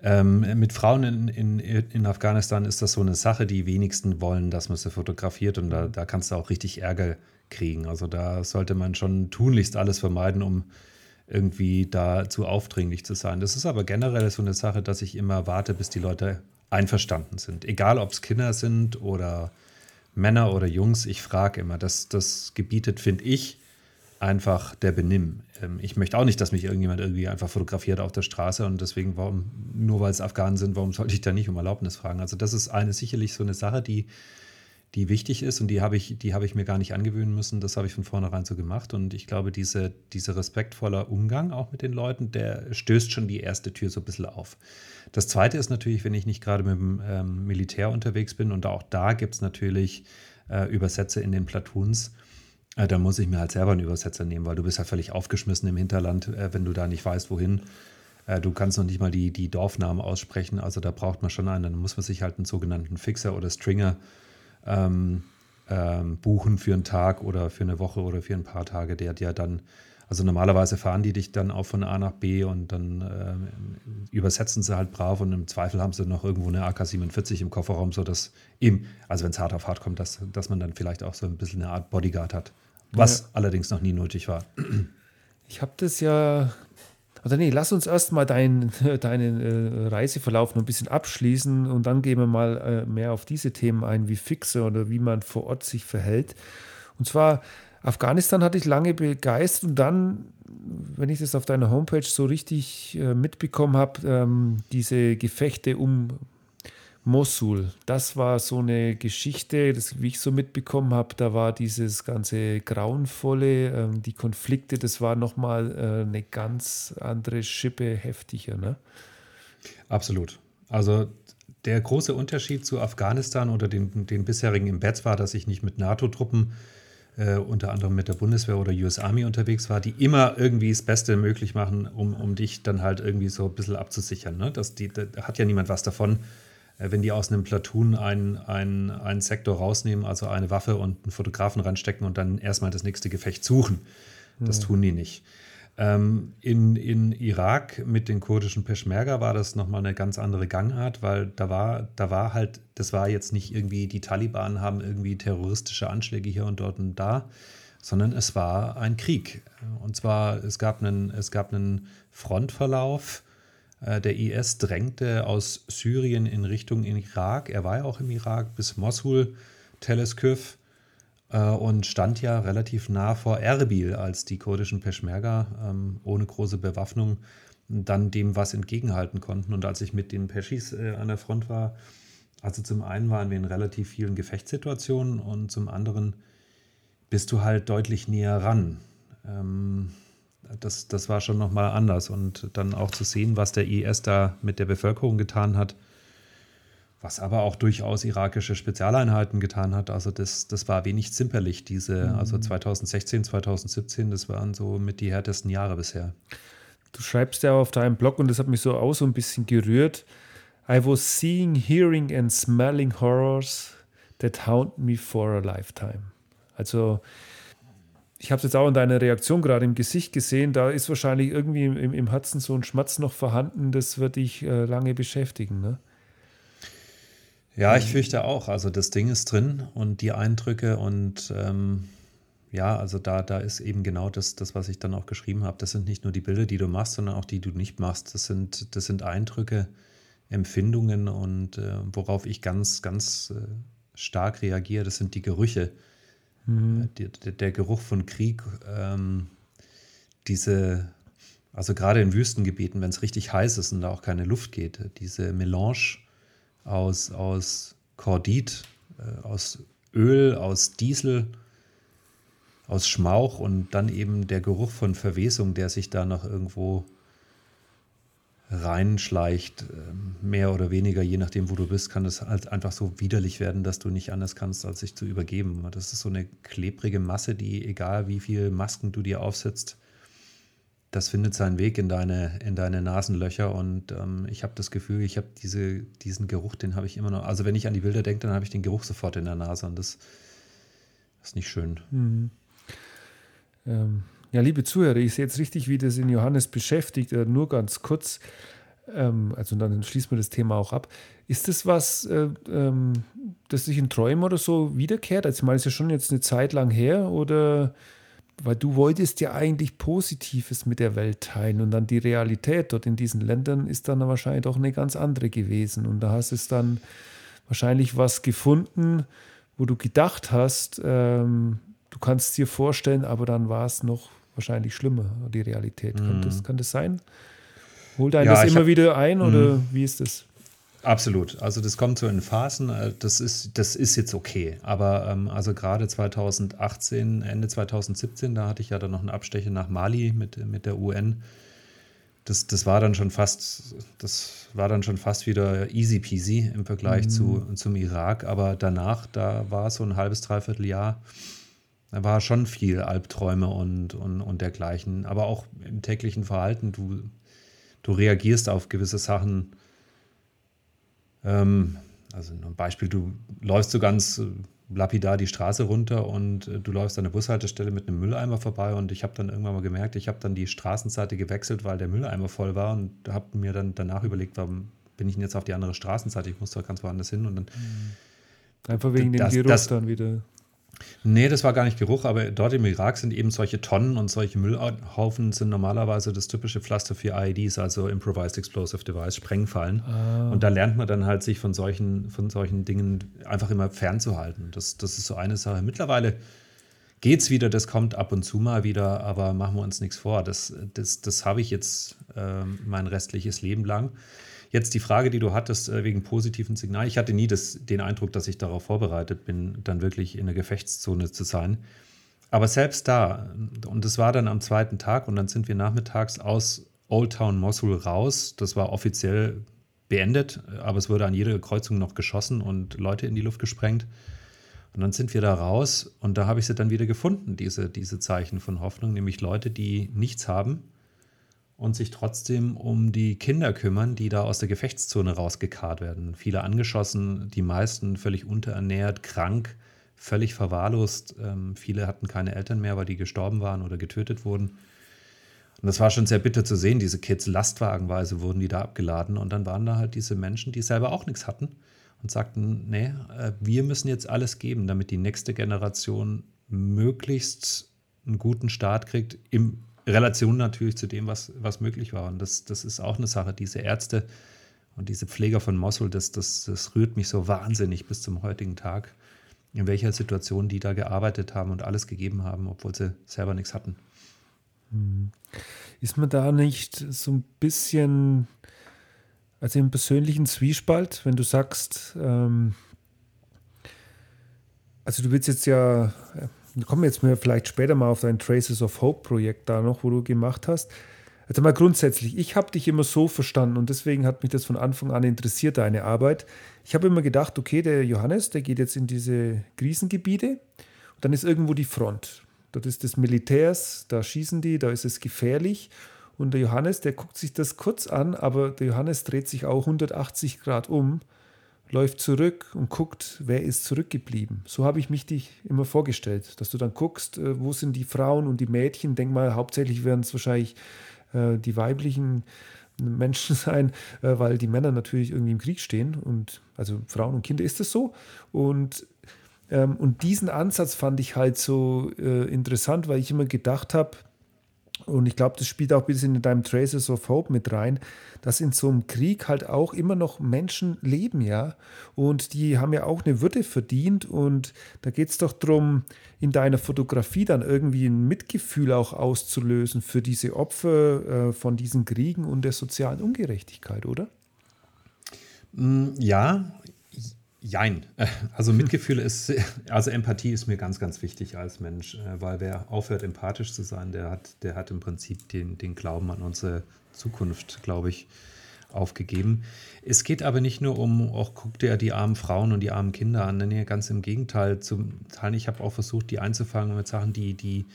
Ähm, mit Frauen in, in, in Afghanistan ist das so eine Sache, die wenigsten wollen, dass man sie fotografiert und da, da kannst du auch richtig Ärger kriegen. Also da sollte man schon tunlichst alles vermeiden, um irgendwie da zu aufdringlich zu sein. Das ist aber generell so eine Sache, dass ich immer warte, bis die Leute einverstanden sind. Egal, ob es Kinder sind oder Männer oder Jungs, ich frage immer. Das, das gebietet, finde ich, einfach der Benimm. Ähm, ich möchte auch nicht, dass mich irgendjemand irgendwie einfach fotografiert auf der Straße und deswegen, warum, nur weil es Afghanen sind, warum sollte ich da nicht um Erlaubnis fragen? Also das ist eine sicherlich so eine Sache, die, die wichtig ist und die habe ich, die habe ich mir gar nicht angewöhnen müssen. Das habe ich von vornherein so gemacht. Und ich glaube, diese, dieser respektvoller Umgang auch mit den Leuten, der stößt schon die erste Tür so ein bisschen auf. Das zweite ist natürlich, wenn ich nicht gerade mit dem ähm, Militär unterwegs bin und auch da gibt es natürlich äh, Übersetzer in den Platoons. Äh, da muss ich mir halt selber einen Übersetzer nehmen, weil du bist ja völlig aufgeschmissen im Hinterland, äh, wenn du da nicht weißt, wohin. Äh, du kannst noch nicht mal die, die Dorfnamen aussprechen. Also da braucht man schon einen. Dann muss man sich halt einen sogenannten Fixer oder Stringer ähm, ähm, buchen für einen Tag oder für eine Woche oder für ein paar Tage, der dir dann, also normalerweise fahren die dich dann auch von A nach B und dann ähm, übersetzen sie halt brav und im Zweifel haben sie noch irgendwo eine AK-47 im Kofferraum, sodass eben, also wenn es hart auf hart kommt, dass, dass man dann vielleicht auch so ein bisschen eine Art Bodyguard hat. Was Ja. allerdings noch nie nötig war. Ich habe das ja. Oder nee, lass uns erstmal deinen deinen äh, Reiseverlauf noch ein bisschen abschließen und dann gehen wir mal äh, mehr auf diese Themen ein, wie Fixe oder wie man vor Ort sich verhält. Und zwar, Afghanistan hatte ich lange begeistert und dann, wenn ich das auf deiner Homepage so richtig äh, mitbekommen habe, ähm, diese Gefechte um Mosul. Das war so eine Geschichte, das, wie ich so mitbekommen habe, da war dieses ganze Grauenvolle, ähm, die Konflikte, das war nochmal äh, eine ganz andere Schippe heftiger. Ne? Absolut. Also der große Unterschied zu Afghanistan oder den, den bisherigen Embeds war, dass ich nicht mit NATO-Truppen, äh, unter anderem mit der Bundeswehr oder US Army unterwegs war, die immer irgendwie das Beste möglich machen, um, um dich dann halt irgendwie so ein bisschen abzusichern. Ne? Das, die, da hat ja niemand was davon, wenn die aus einem Platoon einen, einen, einen Sektor rausnehmen, also eine Waffe und einen Fotografen reinstecken und dann erstmal das nächste Gefecht suchen. Das mhm. tun die nicht. Ähm, in, in Irak mit den kurdischen Peschmerga war das nochmal eine ganz andere Gangart, weil da war, da war halt, das war jetzt nicht irgendwie, die Taliban haben irgendwie terroristische Anschläge hier und dort und da, sondern es war ein Krieg. Und zwar, es gab einen, es gab einen Frontverlauf, äh, der IS drängte aus Syrien in Richtung Irak. Er war ja auch im Irak bis Mosul, Telesküf äh, und stand ja relativ nah vor Erbil, als die kurdischen Peschmerga ähm, ohne große Bewaffnung dann dem was entgegenhalten konnten. Und als ich mit den Peschis äh, an der Front war, also zum einen waren wir in relativ vielen Gefechtssituationen und zum anderen bist du halt deutlich näher ran. Ähm, das, das war schon nochmal anders. Und dann auch zu sehen, was der IS da mit der Bevölkerung getan hat, was aber auch durchaus irakische Spezialeinheiten getan hat. Also das, das war wenig zimperlich, diese, mhm. also 2016, 2017, das waren so mit die härtesten Jahre bisher. Du schreibst ja auf deinem Blog, und das hat mich so auch so ein bisschen gerührt, I was seeing, hearing and smelling horrors that haunt me for a lifetime. Also ich habe es jetzt auch in deiner Reaktion gerade im Gesicht gesehen, da ist wahrscheinlich irgendwie im, im Herzen so ein Schmatz noch vorhanden, das wird dich äh, lange beschäftigen. Ne? Ja, ich fürchte auch. Also das Ding ist drin und die Eindrücke und ähm, ja, also da, da ist eben genau das, das, was ich dann auch geschrieben habe. Das sind nicht nur die Bilder, die du machst, sondern auch die, die du nicht machst. Das sind, das sind Eindrücke, Empfindungen und äh, worauf ich ganz, ganz äh, stark reagiere, das sind die Gerüche Mhm. Der, der, Geruch von Krieg, ähm, diese, also gerade in Wüstengebieten, wenn es richtig heiß ist und da auch keine Luft geht, diese Melange aus, aus Kordit, äh, aus Öl, aus Diesel, aus Schmauch und dann eben der Geruch von Verwesung, der sich da noch irgendwo reinschleicht, ähm, mehr oder weniger, je nachdem, wo du bist, kann es halt einfach so widerlich werden, dass du nicht anders kannst, als sich zu übergeben. Das ist so eine klebrige Masse, die, egal wie viele Masken du dir aufsetzt, das findet seinen Weg in deine, in deine Nasenlöcher. Und ähm, ich habe das Gefühl, ich habe diese, diesen Geruch, den habe ich immer noch. Also wenn ich an die Bilder denke, dann habe ich den Geruch sofort in der Nase und das, das ist nicht schön. Mhm. Ähm, ja, liebe Zuhörer, ich sehe jetzt richtig, wie das in Johannes beschäftigt, äh, nur ganz kurz. Ähm, also dann schließen wir das Thema auch ab. Ist das was, äh, ähm, das sich in Träumen oder so wiederkehrt? Also ich meine, ist ja schon jetzt eine Zeit lang her oder weil du wolltest ja eigentlich Positives mit der Welt teilen und dann die Realität dort in diesen Ländern ist dann wahrscheinlich doch eine ganz andere gewesen und da hast es dann wahrscheinlich was gefunden, wo du gedacht hast, ähm, du kannst es dir vorstellen, aber dann war es noch wahrscheinlich schlimmer, die Realität. Mhm. Kann, das, kann das sein? Holt einen ja, das immer hab, wieder ein oder mhm. wie ist das? Absolut. Also das kommt so in Phasen. Äh, das ist, das ist jetzt okay. Aber ähm, also gerade 2018, Ende 2017, da hatte ich ja dann noch einen Abstecher nach Mali mit, mit der UN. Das, das war dann schon fast, das war dann schon fast wieder easy peasy im Vergleich mhm. zu, zum Irak. Aber danach, da war so ein halbes, dreiviertel Jahr da war schon viel Albträume und, und, und dergleichen. Aber auch im täglichen Verhalten, du, du reagierst auf gewisse Sachen. Ähm, also ein Beispiel, du läufst so ganz äh, lapidar die Straße runter und äh, du läufst an der Bushaltestelle mit einem Mülleimer vorbei und ich habe dann irgendwann mal gemerkt, ich habe dann die Straßenseite gewechselt, weil der Mülleimer voll war und habe mir dann danach überlegt, warum bin ich denn jetzt auf die andere Straßenseite? Ich muss doch ganz woanders hin und dann Einfach wegen das, dem Geruch das, dann wieder. Nee, das war gar nicht Geruch, aber dort im Irak sind eben solche Tonnen und solche Müllhaufen sind normalerweise das typische Pflaster für IEDs, also Improvised Explosive Device, Sprengfallen. Ah. Und da lernt man dann halt, sich von solchen, von solchen Dingen einfach immer fernzuhalten. Das, das ist so eine Sache. Mittlerweile geht es wieder, das kommt ab und zu mal wieder, aber machen wir uns nichts vor. Das, das, das habe ich jetzt äh, mein restliches Leben lang. Jetzt die Frage, die du hattest äh, wegen positiven Signal. Ich hatte nie das, den Eindruck, dass ich darauf vorbereitet bin, dann wirklich in der Gefechtszone zu sein. Aber selbst da, und es war dann am zweiten Tag, und dann sind wir nachmittags aus Old Town Mosul raus. Das war offiziell beendet, aber es wurde an jeder Kreuzung noch geschossen und Leute in die Luft gesprengt. Und dann sind wir da raus und da habe ich sie dann wieder gefunden, diese, diese Zeichen von Hoffnung, nämlich Leute, die nichts haben und sich trotzdem um die Kinder kümmern, die da aus der Gefechtszone rausgekarrt werden. Viele angeschossen, die meisten völlig unterernährt, krank, völlig verwahrlost. Ähm, viele hatten keine Eltern mehr, weil die gestorben waren oder getötet wurden. Und das war schon sehr bitter zu sehen, diese Kids, lastwagenweise wurden die da abgeladen und dann waren da halt diese Menschen, die selber auch nichts hatten und sagten, nee, äh, wir müssen jetzt alles geben, damit die nächste Generation möglichst einen guten Start kriegt, in Relation natürlich zu dem, was, was möglich war. Und das, das ist auch eine Sache, diese Ärzte und diese Pfleger von Mosul, das, das, das rührt mich so wahnsinnig bis zum heutigen Tag, in welcher Situation die da gearbeitet haben und alles gegeben haben, obwohl sie selber nichts hatten. Ist man da nicht so ein bisschen, also im persönlichen Zwiespalt, wenn du sagst, ähm, also du willst jetzt ja, wir kommen jetzt mal vielleicht später mal auf dein Traces of Hope Projekt da noch, wo du gemacht hast. Also mal grundsätzlich, ich habe dich immer so verstanden und deswegen hat mich das von Anfang an interessiert, deine Arbeit. Ich habe immer gedacht, okay, der Johannes, der geht jetzt in diese Krisengebiete und dann ist irgendwo die Front. Dort ist des Militärs, da schießen die, da ist es gefährlich. Und der Johannes, der guckt sich das kurz an, aber der Johannes dreht sich auch 180 Grad um, läuft zurück und guckt, wer ist zurückgeblieben. So habe ich mich dich immer vorgestellt, dass du dann guckst, äh, wo sind die Frauen und die Mädchen. Denk mal, hauptsächlich werden es wahrscheinlich äh, die weiblichen Menschen sein, äh, weil die Männer natürlich irgendwie im Krieg stehen. Und also Frauen und Kinder ist es so. Und ähm, und diesen Ansatz fand ich halt so interessant, weil ich immer gedacht habe, und ich glaube, das spielt auch ein bisschen in deinem Traces of Hope mit rein, dass in so einem Krieg halt auch immer noch Menschen leben, ja. Und die haben ja auch eine Würde verdient. Und da geht es doch darum, in deiner Fotografie dann irgendwie ein Mitgefühl auch auszulösen für diese Opfer äh, von diesen Kriegen und der sozialen Ungerechtigkeit, oder? Mm, ja, Jein. Also Mitgefühl ist, also Empathie ist mir ganz, ganz wichtig als Mensch, äh, weil wer aufhört, empathisch zu sein, der hat, der hat im Prinzip den, den Glauben an unsere Zukunft, glaube ich, aufgegeben. Es geht aber nicht nur um, auch guck dir die armen Frauen und die armen Kinder an, nee, ganz im Gegenteil. Zum Teil, ich habe auch versucht, die einzufangen mit Sachen, die, die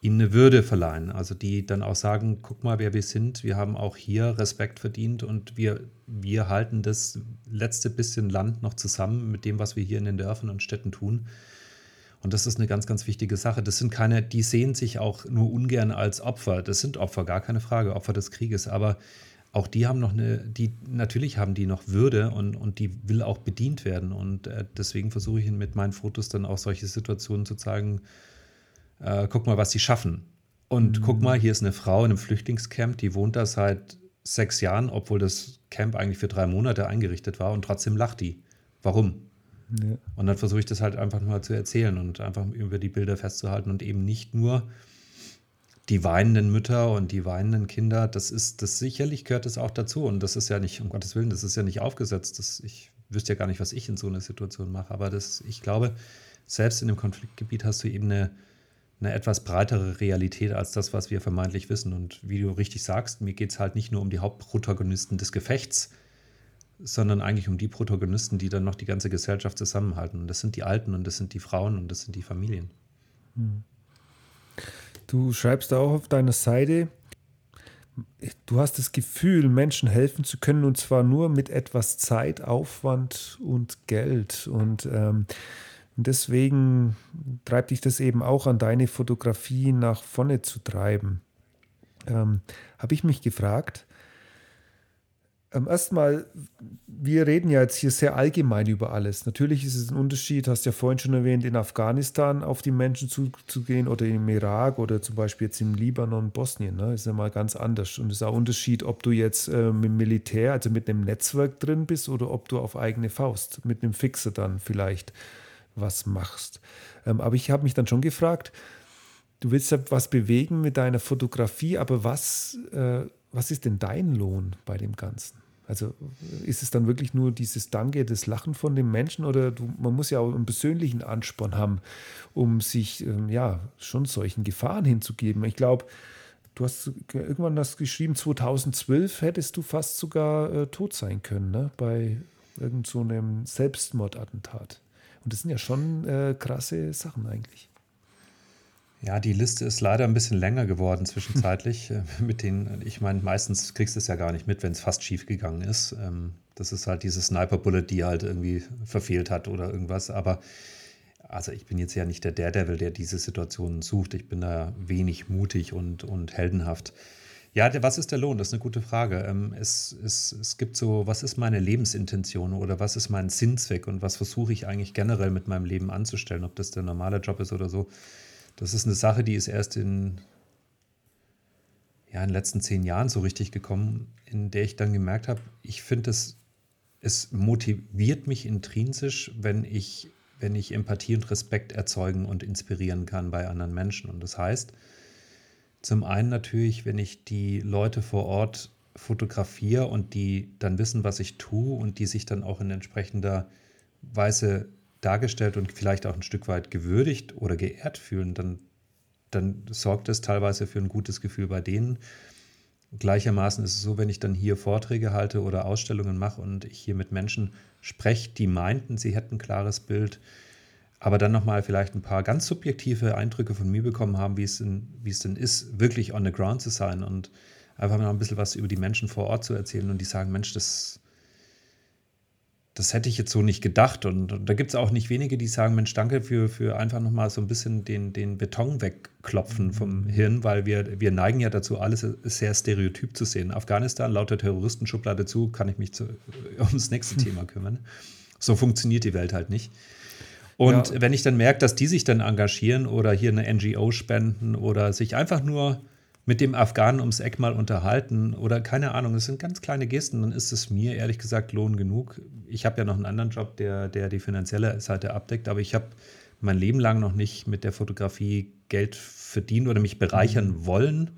ihnen eine Würde verleihen. Also die dann auch sagen, guck mal, wer wir sind. Wir haben auch hier Respekt verdient und wir, wir halten das letzte bisschen Land noch zusammen mit dem, was wir hier in den Dörfern und Städten tun. Und das ist eine ganz, ganz wichtige Sache. Das sind keine, die sehen sich auch nur ungern als Opfer. Das sind Opfer, gar keine Frage, Opfer des Krieges. Aber auch die haben noch eine, die, natürlich haben die noch Würde und, und die will auch bedient werden. Und äh, deswegen versuche ich mit meinen Fotos dann auch solche Situationen zu zeigen, äh, guck mal, was sie schaffen. Und mhm. guck mal, hier ist eine Frau in einem Flüchtlingscamp, die wohnt da seit sechs Jahren, obwohl das Camp eigentlich für drei Monate eingerichtet war und trotzdem lacht die. Warum? Ja. Und dann versuche ich das halt einfach mal zu erzählen und einfach über die Bilder festzuhalten und eben nicht nur die weinenden Mütter und die weinenden Kinder, das ist, das sicherlich gehört das auch dazu. Und das ist ja nicht, um Gottes Willen, das ist ja nicht aufgesetzt. Das, ich wüsste ja gar nicht, was ich in so einer Situation mache. Aber das, ich glaube, selbst in einem Konfliktgebiet hast du eben eine, eine etwas breitere Realität als das, was wir vermeintlich wissen. Und wie du richtig sagst, mir geht es halt nicht nur um die Hauptprotagonisten des Gefechts, sondern eigentlich um die Protagonisten, die dann noch die ganze Gesellschaft zusammenhalten. Und das sind die Alten und das sind die Frauen und das sind die Familien. Hm. Du schreibst auch auf deiner Seite, du hast das Gefühl, Menschen helfen zu können und zwar nur mit etwas Zeit, Aufwand und Geld. Und ähm, und deswegen treibt dich das eben auch an, deine Fotografie nach vorne zu treiben. Ähm, Habe ich mich gefragt. Ähm, Erstmal, wir reden ja jetzt hier sehr allgemein über alles. Natürlich ist es ein Unterschied, hast ja vorhin schon erwähnt, in Afghanistan auf die Menschen zuzugehen oder im Irak oder zum Beispiel jetzt im Libanon, Bosnien. Ne? Ist ja mal ganz anders. Und es ist auch ein Unterschied, ob du jetzt äh, mit dem Militär, also mit einem Netzwerk drin bist oder ob du auf eigene Faust, mit einem Fixer dann vielleicht was machst. Ähm, aber ich habe mich dann schon gefragt, du willst ja was bewegen mit deiner Fotografie, aber was, äh, was ist denn dein Lohn bei dem Ganzen? Also ist es dann wirklich nur dieses Danke, das Lachen von dem Menschen oder du, man muss ja auch einen persönlichen Ansporn haben, um sich ähm, ja schon solchen Gefahren hinzugeben. Ich glaube, du hast irgendwann das geschrieben, 2012 hättest du fast sogar äh, tot sein können, ne? bei irgendeinem so Selbstmordattentat. Und das sind ja schon äh, krasse Sachen eigentlich. Ja, die Liste ist leider ein bisschen länger geworden zwischenzeitlich. Äh, mit den, ich meine, meistens kriegst du es ja gar nicht mit, wenn es fast schief gegangen ist. Ähm, das ist halt diese Sniper-Bullet, die halt irgendwie verfehlt hat oder irgendwas. Aber also ich bin jetzt ja nicht der Daredevil, der diese Situationen sucht. Ich bin da wenig mutig und, und heldenhaft. Ja, was ist der Lohn? Das ist eine gute Frage. Ähm, es, es, es gibt so, was ist meine Lebensintention oder was ist mein Sinnzweck und was versuche ich eigentlich generell mit meinem Leben anzustellen, ob das der normale Job ist oder so. Das ist eine Sache, die ist erst in, ja, in den letzten zehn Jahren so richtig gekommen, in der ich dann gemerkt habe, ich finde es, es motiviert mich intrinsisch, wenn ich, wenn ich Empathie und Respekt erzeugen und inspirieren kann bei anderen Menschen. Und das heißt, zum einen natürlich, wenn ich die Leute vor Ort fotografiere und die dann wissen, was ich tue und die sich dann auch in entsprechender Weise dargestellt und vielleicht auch ein Stück weit gewürdigt oder geehrt fühlen, dann, dann sorgt es teilweise für ein gutes Gefühl bei denen. Gleichermaßen ist es so, wenn ich dann hier Vorträge halte oder Ausstellungen mache und ich hier mit Menschen spreche, die meinten, sie hätten ein klares Bild, aber dann nochmal vielleicht ein paar ganz subjektive Eindrücke von mir bekommen haben, wie es, in, wie es denn ist, wirklich on the ground zu sein und einfach mal ein bisschen was über die Menschen vor Ort zu erzählen und die sagen, Mensch, das, das hätte ich jetzt so nicht gedacht. Und, und da gibt es auch nicht wenige, die sagen, Mensch, danke für, für einfach nochmal so ein bisschen den, den Beton wegklopfen vom mhm. Hirn, weil wir, wir neigen ja dazu, alles sehr stereotyp zu sehen. Afghanistan, lauter Terroristenschublade zu, kann ich mich zu, ums nächste Thema kümmern. So funktioniert die Welt halt nicht. Und ja. wenn ich dann merke, dass die sich dann engagieren oder hier eine NGO spenden oder sich einfach nur mit dem Afghanen ums Eck mal unterhalten oder keine Ahnung, das sind ganz kleine Gesten, dann ist es mir ehrlich gesagt Lohn genug. Ich habe ja noch einen anderen Job, der, der die finanzielle Seite abdeckt, aber ich habe mein Leben lang noch nicht mit der Fotografie Geld verdient oder mich bereichern mhm. wollen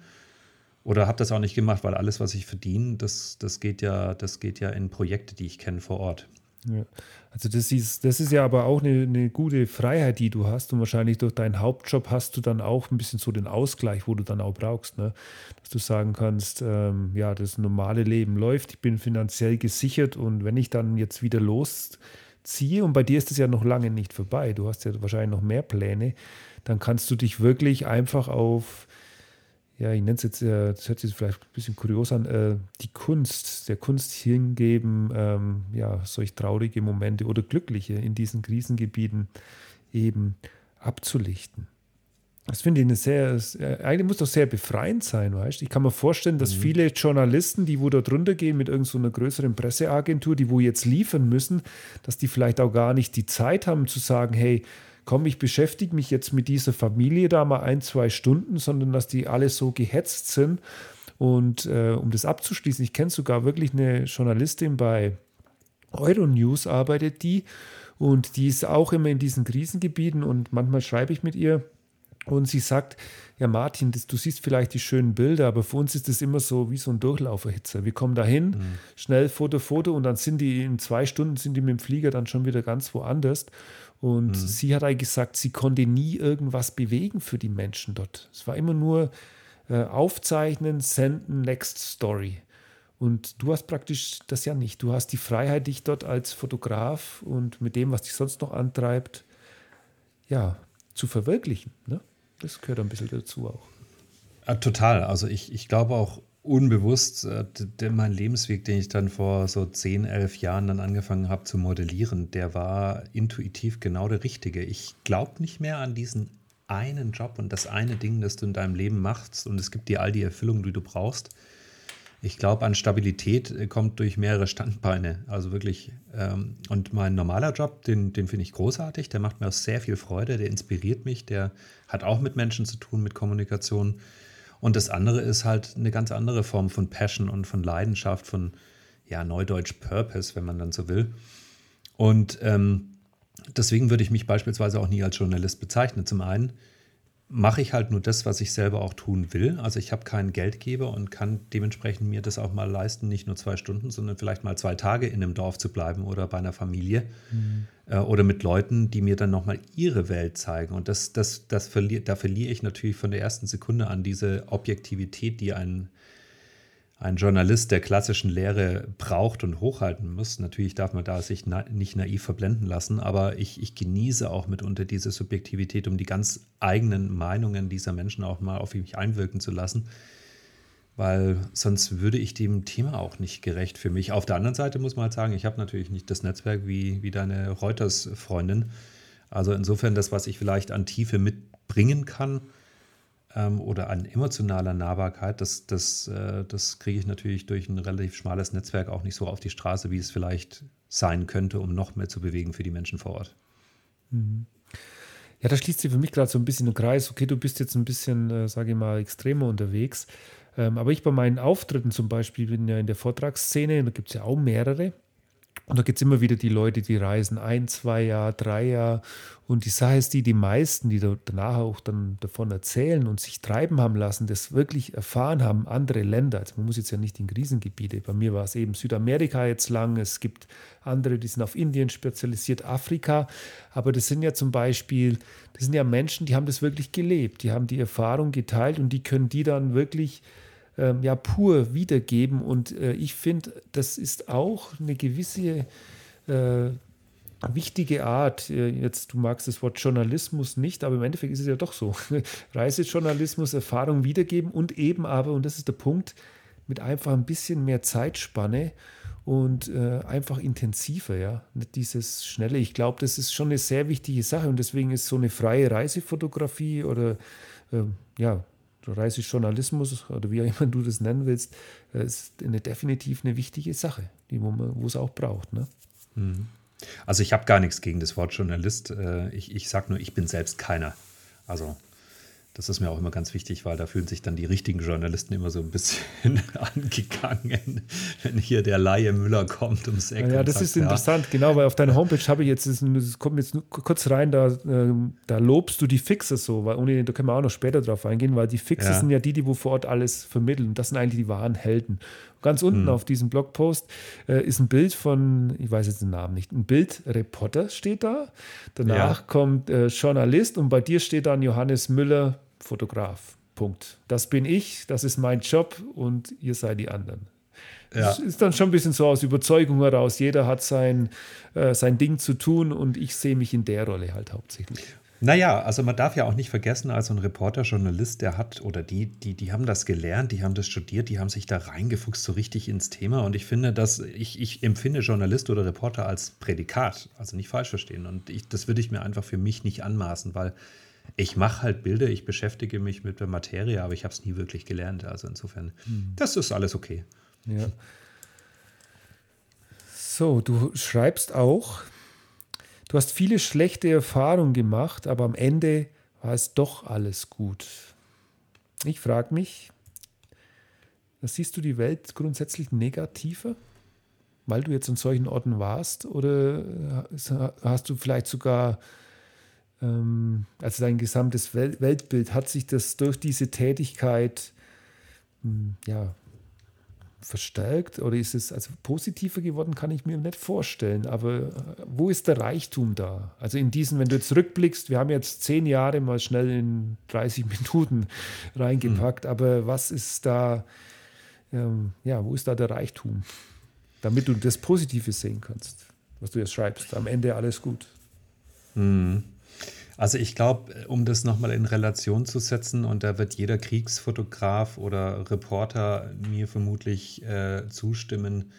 oder habe das auch nicht gemacht, weil alles, was ich verdiene, das, das, geht ja, das geht ja in Projekte, die ich kenne vor Ort. Ja. Also das ist, das ist ja aber auch eine, eine gute Freiheit, die du hast. Und wahrscheinlich durch deinen Hauptjob hast du dann auch ein bisschen so den Ausgleich, wo du dann auch brauchst. Ne? Dass du sagen kannst, ähm, ja, das normale Leben läuft, ich bin finanziell gesichert und wenn ich dann jetzt wieder losziehe, und bei dir ist es ja noch lange nicht vorbei, du hast ja wahrscheinlich noch mehr Pläne, dann kannst du dich wirklich einfach auf ja, ich nenne es jetzt, äh, das hört sich vielleicht ein bisschen kurios an, äh, die Kunst, der Kunst hingeben, ähm, ja, solch traurige Momente oder glückliche in diesen Krisengebieten eben abzulichten. Das finde ich eine sehr, eigentlich muss doch sehr befreiend sein, weißt du? Ich kann mir vorstellen, dass mhm. viele Journalisten, die wo da drunter gehen mit irgendeiner so größeren Presseagentur, die wo jetzt liefern müssen, dass die vielleicht auch gar nicht die Zeit haben zu sagen, hey, komm, ich beschäftige mich jetzt mit dieser Familie da mal ein, zwei Stunden, sondern dass die alle so gehetzt sind. Und äh, um das abzuschließen, ich kenne sogar wirklich eine Journalistin bei Euronews, arbeitet die. Und die ist auch immer in diesen Krisengebieten und manchmal schreibe ich mit ihr. Und sie sagt, ja Martin, das, du siehst vielleicht die schönen Bilder, aber für uns ist das immer so wie so ein Durchlauferhitzer. Wir kommen dahin, mhm. schnell Foto, Foto und dann sind die in zwei Stunden sind die mit dem Flieger dann schon wieder ganz woanders. Und mhm. sie hat eigentlich gesagt, sie konnte nie irgendwas bewegen für die Menschen dort. Es war immer nur äh, aufzeichnen, senden, next story. Und du hast praktisch das ja nicht. Du hast die Freiheit, dich dort als Fotograf und mit dem, was dich sonst noch antreibt, ja, zu verwirklichen. Ne? Das gehört ein bisschen dazu auch. Ja, total. Also ich, ich glaube auch, unbewusst äh, mein Lebensweg, den ich dann vor so 10, 11 Jahren dann angefangen habe zu modellieren, der war intuitiv genau der richtige. Ich glaube nicht mehr an diesen einen Job und das eine Ding, das du in deinem Leben machst und es gibt dir all die Erfüllung, die du brauchst. Ich glaube, an Stabilität äh, kommt durch mehrere Standbeine. Also wirklich. Ähm, und mein normaler Job, den, den finde ich großartig. Der macht mir auch sehr viel Freude. Der inspiriert mich. Der hat auch mit Menschen zu tun, mit Kommunikation. Und das andere ist halt eine ganz andere Form von Passion und von Leidenschaft, von ja, Neudeutsch Purpose, wenn man dann so will. Und ähm, deswegen würde ich mich beispielsweise auch nie als Journalist bezeichnen. Zum einen, mache ich halt nur das, was ich selber auch tun will. Also ich habe keinen Geldgeber und kann dementsprechend mir das auch mal leisten, nicht nur zwei Stunden, sondern vielleicht mal zwei Tage in einem Dorf zu bleiben oder bei einer Familie mhm. Äh, oder mit Leuten, die mir dann nochmal ihre Welt zeigen. Und das, das, das verlier, da verliere ich natürlich von der ersten Sekunde an diese Objektivität, die ein ein Journalist der klassischen Lehre braucht und hochhalten muss. Natürlich darf man da sich na nicht naiv verblenden lassen, aber ich, ich genieße auch mitunter diese Subjektivität, um die ganz eigenen Meinungen dieser Menschen auch mal auf mich einwirken zu lassen, weil sonst würde ich dem Thema auch nicht gerecht für mich. Auf der anderen Seite muss man halt sagen, ich habe natürlich nicht das Netzwerk wie, wie deine Reuters-Freundin. Also insofern das, was ich vielleicht an Tiefe mitbringen kann, ähm, oder an emotionaler Nahbarkeit, das, das, äh, das kriege ich natürlich durch ein relativ schmales Netzwerk auch nicht so auf die Straße, wie es vielleicht sein könnte, um noch mehr zu bewegen für die Menschen vor Ort. Mhm. Ja, da schließt sich für mich gerade so ein bisschen ein Kreis. Okay, du bist jetzt ein bisschen, äh, sage ich mal, extremer unterwegs. Ähm, aber ich bei meinen Auftritten zum Beispiel bin ja in der Vortragsszene, da gibt es ja auch mehrere. Und da gibt es immer wieder die Leute, die reisen ein, zwei Jahre, drei Jahre. Und die Sache ist die, die meisten, die danach auch dann davon erzählen und sich treiben haben lassen, das wirklich erfahren haben, andere Länder. Also man muss jetzt ja nicht in Krisengebiete. Bei mir war es eben Südamerika jetzt lang. Es gibt andere, die sind auf Indien spezialisiert, Afrika. Aber das sind ja zum Beispiel, das sind ja Menschen, die haben das wirklich gelebt. Die haben die Erfahrung geteilt und die können die dann wirklich ähm, ja pur wiedergeben. Und äh, ich finde, das ist auch eine gewisse äh, wichtige Art. Äh, jetzt, du magst das Wort Journalismus nicht, aber im Endeffekt ist es ja doch so. Reisejournalismus, Erfahrung wiedergeben und eben aber, und das ist der Punkt, mit einfach ein bisschen mehr Zeitspanne und äh, einfach intensiver, ja. Nicht dieses Schnelle. Ich glaube, das ist schon eine sehr wichtige Sache und deswegen ist so eine freie Reisefotografie oder äh, ja, Reisejournalismus oder wie auch immer du das nennen willst, äh, ist eine, definitiv eine wichtige Sache, die wo, man, wo es auch braucht. Ne? Mhm. Also ich habe gar nichts gegen das Wort Journalist. Äh, ich, ich sage nur, ich bin selbst keiner. Also das ist mir auch immer ganz wichtig, weil da fühlen sich dann die richtigen Journalisten immer so ein bisschen angegangen, wenn hier der Laie Müller kommt ums Eck. Ja, das sagt, ist interessant, ja. genau, weil auf deiner Homepage habe ich jetzt, das kommt jetzt kurz rein, da, ähm, da lobst du die Fixes so, weil ohne, da können wir auch noch später drauf eingehen, weil die Fixes ja. sind ja die, die wo vor Ort alles vermitteln. Das sind eigentlich die wahren Helden. Ganz unten hm. auf diesem Blogpost äh, ist ein Bild von, ich weiß jetzt den Namen nicht, ein Bildreporter steht da. Danach ja. kommt äh, Journalist und bei dir steht dann Johannes Müller, Fotograf. Punkt. Das bin ich, das ist mein Job und ihr seid die anderen. Ja. Das ist dann schon ein bisschen so aus Überzeugung heraus. Jeder hat sein, äh, sein Ding zu tun und ich sehe mich in der Rolle halt hauptsächlich. Naja, also man darf ja auch nicht vergessen, als so ein Reporter, Journalist, der hat, oder die, die, die haben das gelernt, die haben das studiert, die haben sich da reingefuchst so richtig ins Thema. Und ich finde, dass ich, ich empfinde Journalist oder Reporter als Prädikat, also nicht falsch verstehen. Und ich, das würde ich mir einfach für mich nicht anmaßen, weil ich mache halt Bilder, ich beschäftige mich mit der Materie, aber ich habe es nie wirklich gelernt. Also insofern, hm. das ist alles okay. Ja. So, du schreibst auch, du hast viele schlechte Erfahrungen gemacht, aber am Ende war es doch alles gut. Ich frage mich, siehst du die Welt grundsätzlich negativer, weil du jetzt an solchen Orten warst? Oder hast du vielleicht sogar also dein gesamtes Weltbild, hat sich das durch diese Tätigkeit hm, ja, verstärkt oder ist es also positiver geworden, kann ich mir nicht vorstellen. Aber äh, wo ist der Reichtum da? Also in diesen, wenn du jetzt rückblickst, wir haben jetzt zehn Jahre mal schnell in 30 Minuten reingepackt, mhm. aber was ist da, ähm, ja, wo ist da der Reichtum? Damit du das Positive sehen kannst, was du jetzt schreibst. Am Ende alles gut. Mhm. Also ich glaube, um das nochmal in Relation zu setzen, und da wird jeder Kriegsfotograf oder Reporter mir vermutlich äh, zustimmen,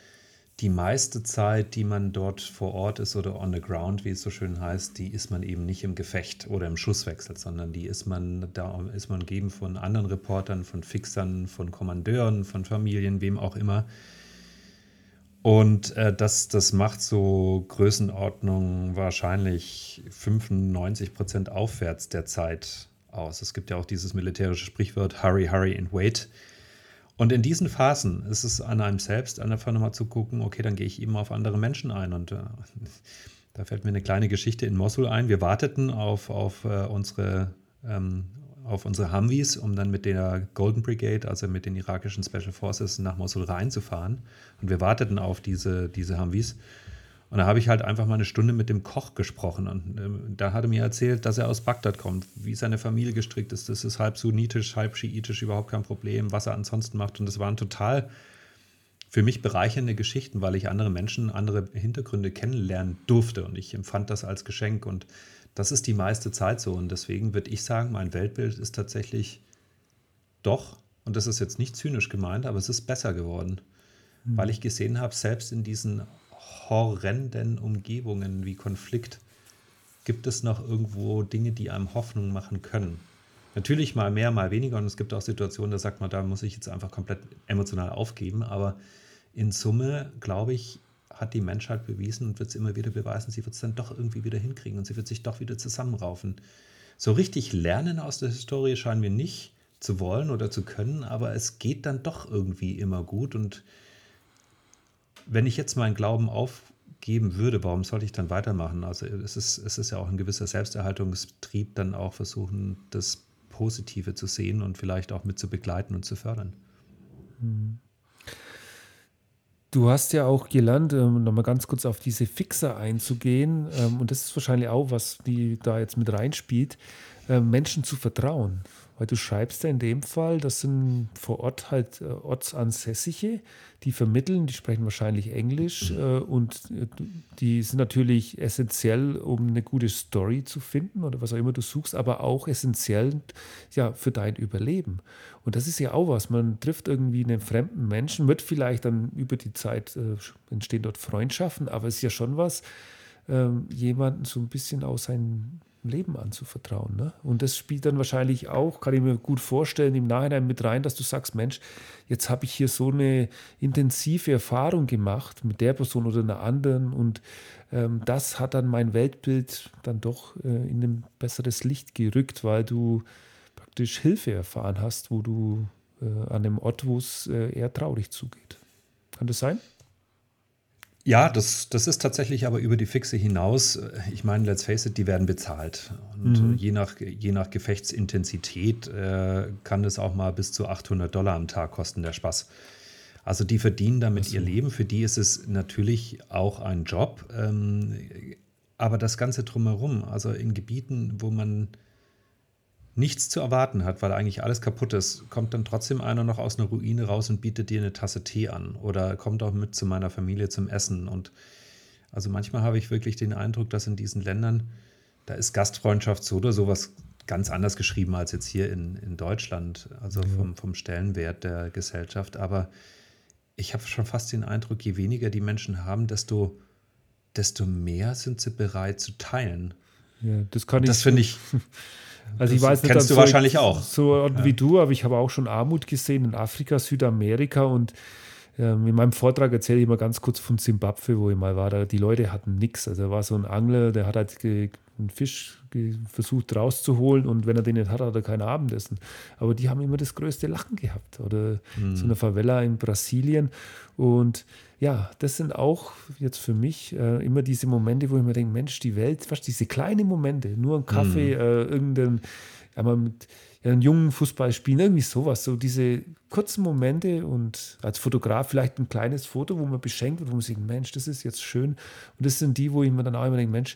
die meiste Zeit, die man dort vor Ort ist oder on the ground, wie es so schön heißt, die ist man eben nicht im Gefecht oder im Schusswechsel, sondern die ist man, da ist man gegeben von anderen Reportern, von Fixern, von Kommandeuren, von Familien, wem auch immer und äh, das, das macht so Größenordnung wahrscheinlich 95 Prozent aufwärts der Zeit aus. Es gibt ja auch dieses militärische Sprichwort Hurry, Hurry and Wait. Und in diesen Phasen ist es an einem selbst, einfach nochmal zu gucken, okay, dann gehe ich eben auf andere Menschen ein. Und äh, da fällt mir eine kleine Geschichte in Mosul ein. Wir warteten auf, auf äh, unsere ähm, auf unsere Humvees, um dann mit der Golden Brigade, also mit den irakischen Special Forces, nach Mosul reinzufahren. Und wir warteten auf diese, diese Humvees. Und da habe ich halt einfach mal eine Stunde mit dem Koch gesprochen. Und äh, da hat er mir erzählt, dass er aus Bagdad kommt, wie seine Familie gestrickt ist. Das ist halb sunnitisch, halb schiitisch, überhaupt kein Problem, was er ansonsten macht. Und das waren total für mich bereichernde Geschichten, weil ich andere Menschen, andere Hintergründe kennenlernen durfte. Und ich empfand das als Geschenk. Und das ist die meiste Zeit so. Und deswegen würde ich sagen, mein Weltbild ist tatsächlich doch, und das ist jetzt nicht zynisch gemeint, aber es ist besser geworden. Mhm. Weil ich gesehen habe, selbst in diesen horrenden Umgebungen wie Konflikt gibt es noch irgendwo Dinge, die einem Hoffnung machen können. Natürlich mal mehr, mal weniger und es gibt auch Situationen, da sagt man, da muss ich jetzt einfach komplett emotional aufgeben, aber in Summe, glaube ich, hat die Menschheit bewiesen und wird es immer wieder beweisen, sie wird es dann doch irgendwie wieder hinkriegen und sie wird sich doch wieder zusammenraufen. So richtig lernen aus der Historie scheinen wir nicht zu wollen oder zu können, aber es geht dann doch irgendwie immer gut und wenn ich jetzt meinen Glauben aufgeben würde, warum sollte ich dann weitermachen? Also es ist, es ist ja auch ein gewisser Selbsterhaltungstrieb, dann auch versuchen, das Positive zu sehen und vielleicht auch mit zu begleiten und zu fördern. Du hast ja auch gelernt, ähm, nochmal ganz kurz auf diese Fixer einzugehen, ähm, und das ist wahrscheinlich auch, was die da jetzt mit reinspielt, äh, Menschen zu vertrauen. Weil du schreibst ja in dem Fall, das sind vor Ort halt äh, Ortsansässige, die vermitteln, die sprechen wahrscheinlich Englisch äh, und äh, die sind natürlich essentiell, um eine gute Story zu finden oder was auch immer du suchst, aber auch essentiell ja, für dein Überleben. Und das ist ja auch was. Man trifft irgendwie einen fremden Menschen, wird vielleicht dann über die Zeit äh, entstehen dort Freundschaften, aber es ist ja schon was, ähm, jemanden so ein bisschen aus seinem Leben anzuvertrauen. Ne? Und das spielt dann wahrscheinlich auch, kann ich mir gut vorstellen, im Nachhinein mit rein, dass du sagst, Mensch, jetzt habe ich hier so eine intensive Erfahrung gemacht mit der Person oder einer anderen und ähm, das hat dann mein Weltbild dann doch äh, in ein besseres Licht gerückt, weil du praktisch Hilfe erfahren hast, wo du äh, an einem Ort, wo es äh, eher traurig zugeht. Kann das sein? Ja, das, das ist tatsächlich aber über die Fixe hinaus. Ich meine, let's face it, die werden bezahlt. Und mhm. je, nach, je nach Gefechtsintensität äh, kann das auch mal bis zu 800 Dollar am Tag kosten, der Spaß. Also die verdienen damit so. ihr Leben. Für die ist es natürlich auch ein Job. Ähm, aber das Ganze drumherum, also in Gebieten, wo man nichts zu erwarten hat, weil eigentlich alles kaputt ist, kommt dann trotzdem einer noch aus einer Ruine raus und bietet dir eine Tasse Tee an oder kommt auch mit zu meiner Familie zum Essen. Und also manchmal habe ich wirklich den Eindruck, dass in diesen Ländern, da ist Gastfreundschaft so oder sowas ganz anders geschrieben als jetzt hier in, in Deutschland, also vom, vom Stellenwert der Gesellschaft. Aber ich habe schon fast den Eindruck, je weniger die Menschen haben, desto, desto mehr sind sie bereit zu teilen. Ja, das kann ich. Das finde ich. Also ich weiß nicht, kennst du so, wahrscheinlich auch. So ja. wie du, aber ich habe auch schon Armut gesehen in Afrika, Südamerika und ähm, in meinem Vortrag erzähle ich mal ganz kurz von Zimbabwe, wo ich mal war. Da, die Leute hatten nichts. Also da war so ein Angler, der hat halt einen Fisch versucht rauszuholen und wenn er den nicht hat, hat er kein Abendessen. Aber die haben immer das größte Lachen gehabt. Oder mhm. so eine Favela in Brasilien. Und ja, das sind auch jetzt für mich äh, immer diese Momente, wo ich mir denke, Mensch, die Welt, was, diese kleinen Momente, nur ein Kaffee, mhm. äh, irgendein, ja, mal mit ja, einen jungen Fußball spielen, irgendwie sowas, so diese kurzen Momente und als Fotograf vielleicht ein kleines Foto, wo man beschenkt wird, wo man sagt, Mensch, das ist jetzt schön. Und das sind die, wo ich mir dann auch immer denke, Mensch,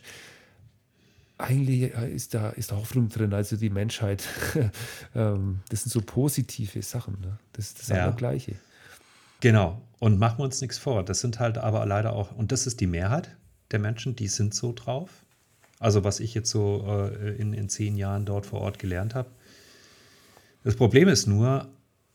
eigentlich ist da, ist da Hoffnung drin, also die Menschheit, ähm, das sind so positive Sachen, ne? das ist das ja. Gleiche. Genau. Und machen wir uns nichts vor. Das sind halt aber leider auch, und das ist die Mehrheit der Menschen, die sind so drauf. Also was ich jetzt so äh, in, in zehn Jahren dort vor Ort gelernt habe. Das Problem ist nur,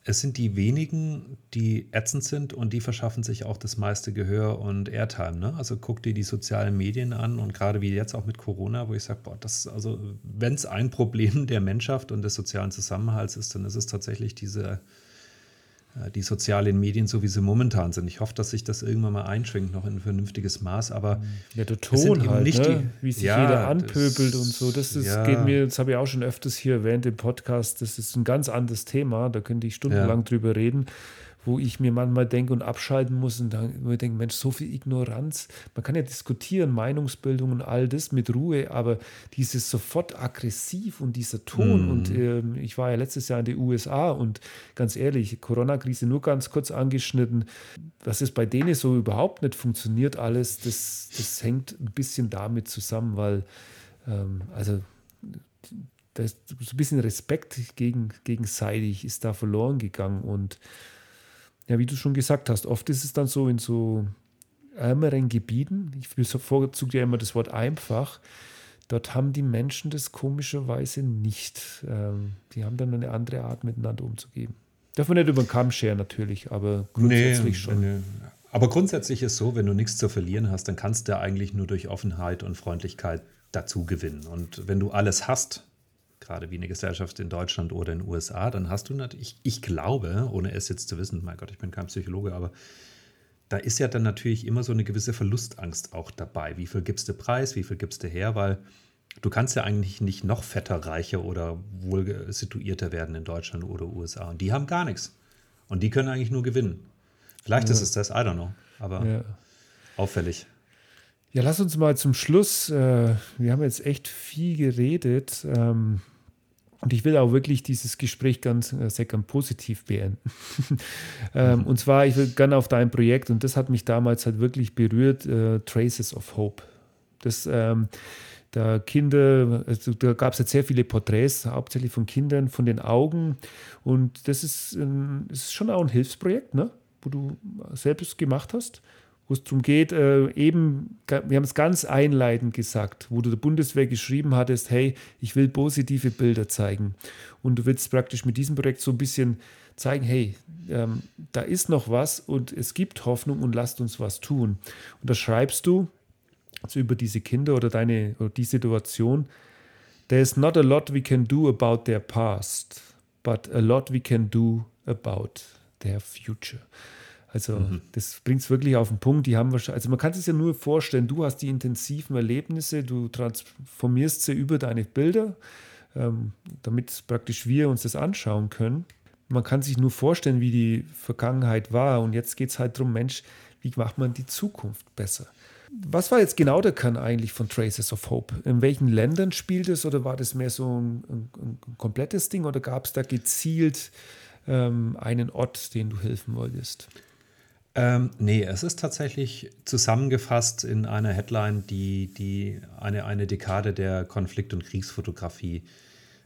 es sind die wenigen, die ätzend sind und die verschaffen sich auch das meiste Gehör und Airtime. Ne? Also guck dir die sozialen Medien an und gerade wie jetzt auch mit Corona, wo ich sage, boah, das, also wenn es ein Problem der Menschheit und des sozialen Zusammenhalts ist, dann ist es tatsächlich diese die sozialen Medien, so wie sie momentan sind. Ich hoffe, dass sich das irgendwann mal einschwingt, noch in ein vernünftiges Maß, aber ja, der Ton halt, nicht ne? wie sich ja, jeder anpöbelt das, und so, das, ist, ja. geht mir, das habe ich auch schon öfters hier während dem Podcast, das ist ein ganz anderes Thema, da könnte ich stundenlang drüber reden, wo ich mir manchmal denke und abschalten muss und dann ich denke, Mensch, so viel Ignoranz. Man kann ja diskutieren, Meinungsbildung und all das mit Ruhe, aber dieses sofort aggressiv und dieser Ton mm. und äh, ich war ja letztes Jahr in den USA und ganz ehrlich, Corona-Krise nur ganz kurz angeschnitten, dass es bei denen so überhaupt nicht funktioniert alles, das, das hängt ein bisschen damit zusammen, weil ähm, also da ist so ein bisschen Respekt gegen, gegenseitig ist da verloren gegangen. Und ja, wie du schon gesagt hast, oft ist es dann so in so ärmeren Gebieten, ich bevorzuge ja immer das Wort einfach, dort haben die Menschen das komischerweise nicht. Ähm, die haben dann eine andere Art, miteinander umzugehen. Darf man nicht über den Kamm scheren, natürlich, aber grundsätzlich nee, schon. Nee. Aber grundsätzlich ist so, wenn du nichts zu verlieren hast, dann kannst du eigentlich nur durch Offenheit und Freundlichkeit dazu gewinnen. Und wenn du alles hast, gerade wie eine Gesellschaft in Deutschland oder in den USA, dann hast du natürlich, ich, glaube, ohne es jetzt zu wissen, mein Gott, ich bin kein Psychologe, aber da ist ja dann natürlich immer so eine gewisse Verlustangst auch dabei. Wie viel gibst du Preis, wie viel gibst du her, weil du kannst ja eigentlich nicht noch fetter, reicher oder wohl situierter werden in Deutschland oder USA. Und die haben gar nichts. Und die können eigentlich nur gewinnen. Vielleicht ja. ist es das, I don't know. Aber ja. auffällig. Ja, lass uns mal zum Schluss, äh, wir haben jetzt echt viel geredet ähm, und ich will auch wirklich dieses Gespräch ganz, äh, sehr ganz positiv beenden. ähm, mhm. Und zwar, ich will gerne auf dein Projekt und das hat mich damals halt wirklich berührt, äh, Traces of Hope. Das, ähm, da Kinder, also da gab es jetzt sehr viele Porträts, hauptsächlich von Kindern, von den Augen und das ist, ähm, ist schon auch ein Hilfsprojekt, ne? wo du selbst gemacht hast wo es darum geht, äh, eben, wir haben es ganz einleitend gesagt, wo du der Bundeswehr geschrieben hattest, hey, ich will positive Bilder zeigen. Und du willst praktisch mit diesem Projekt so ein bisschen zeigen, hey, ähm, da ist noch was und es gibt Hoffnung und lasst uns was tun. Und da schreibst du also über diese Kinder oder deine oder die Situation, there's not a lot we can do about their past, but a lot we can do about their future. Also mhm. das bringt es wirklich auf den Punkt. Die haben wahrscheinlich, also man kann sich ja nur vorstellen, du hast die intensiven Erlebnisse, du transformierst sie über deine Bilder, ähm, damit praktisch wir uns das anschauen können. Man kann sich nur vorstellen, wie die Vergangenheit war. Und jetzt geht es halt darum, Mensch, wie macht man die Zukunft besser? Was war jetzt genau der Kern eigentlich von Traces of Hope? In welchen Ländern spielt es oder war das mehr so ein, ein, ein komplettes Ding oder gab es da gezielt ähm, einen Ort, den du helfen wolltest? Ähm, nee, es ist tatsächlich zusammengefasst in einer Headline, die, die eine, eine Dekade der Konflikt- und Kriegsfotografie.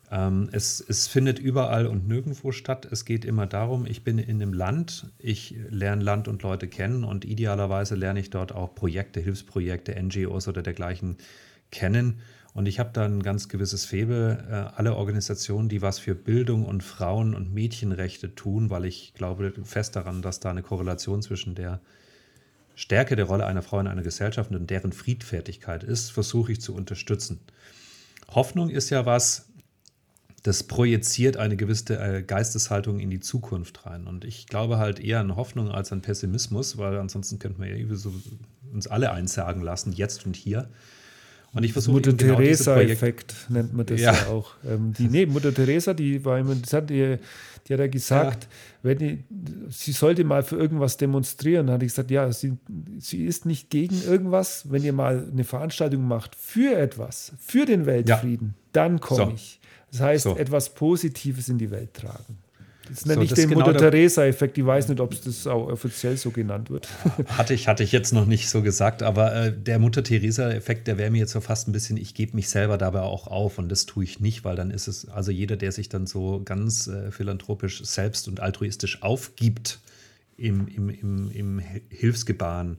Ähm, es, es findet überall und nirgendwo statt. Es geht immer darum, ich bin in einem Land, ich lerne Land und Leute kennen und idealerweise lerne ich dort auch Projekte, Hilfsprojekte, NGOs oder dergleichen kennen und ich habe da ein ganz gewisses Febel, äh, alle Organisationen, die was für Bildung und Frauen- und Mädchenrechte tun, weil ich glaube fest daran, dass da eine Korrelation zwischen der Stärke der Rolle einer Frau in einer Gesellschaft und deren Friedfertigkeit ist, versuche ich zu unterstützen. Hoffnung ist ja was, das projiziert eine gewisse äh, Geisteshaltung in die Zukunft rein. Und ich glaube halt eher an Hoffnung als an Pessimismus, weil ansonsten könnten wir ja uns alle einsagen lassen, jetzt und hier. Und ich versuche Mutter genau Teresa-Effekt nennt man das ja, ja auch. Ähm, die, nee, Mutter Teresa, die war immer, das hat die, die hat ja gesagt, ja. wenn die, sie sollte mal für irgendwas demonstrieren. Hatte ich gesagt, ja, sie, sie ist nicht gegen irgendwas. Wenn ihr mal eine Veranstaltung macht für etwas, für den Weltfrieden, ja. dann komme so. ich. Das heißt, so. etwas Positives in die Welt tragen. Das nenne so, ich den genau Mutter-Teresa-Effekt. Ich weiß nicht, ob es das auch offiziell so genannt wird. Hatte ich, hatte ich jetzt noch nicht so gesagt, aber äh, der Mutter-Teresa-Effekt, der wäre mir jetzt so fast ein bisschen, ich gebe mich selber dabei auch auf und das tue ich nicht, weil dann ist es, also jeder, der sich dann so ganz äh, philanthropisch selbst und altruistisch aufgibt im, im, im, im Hilfsgebaren,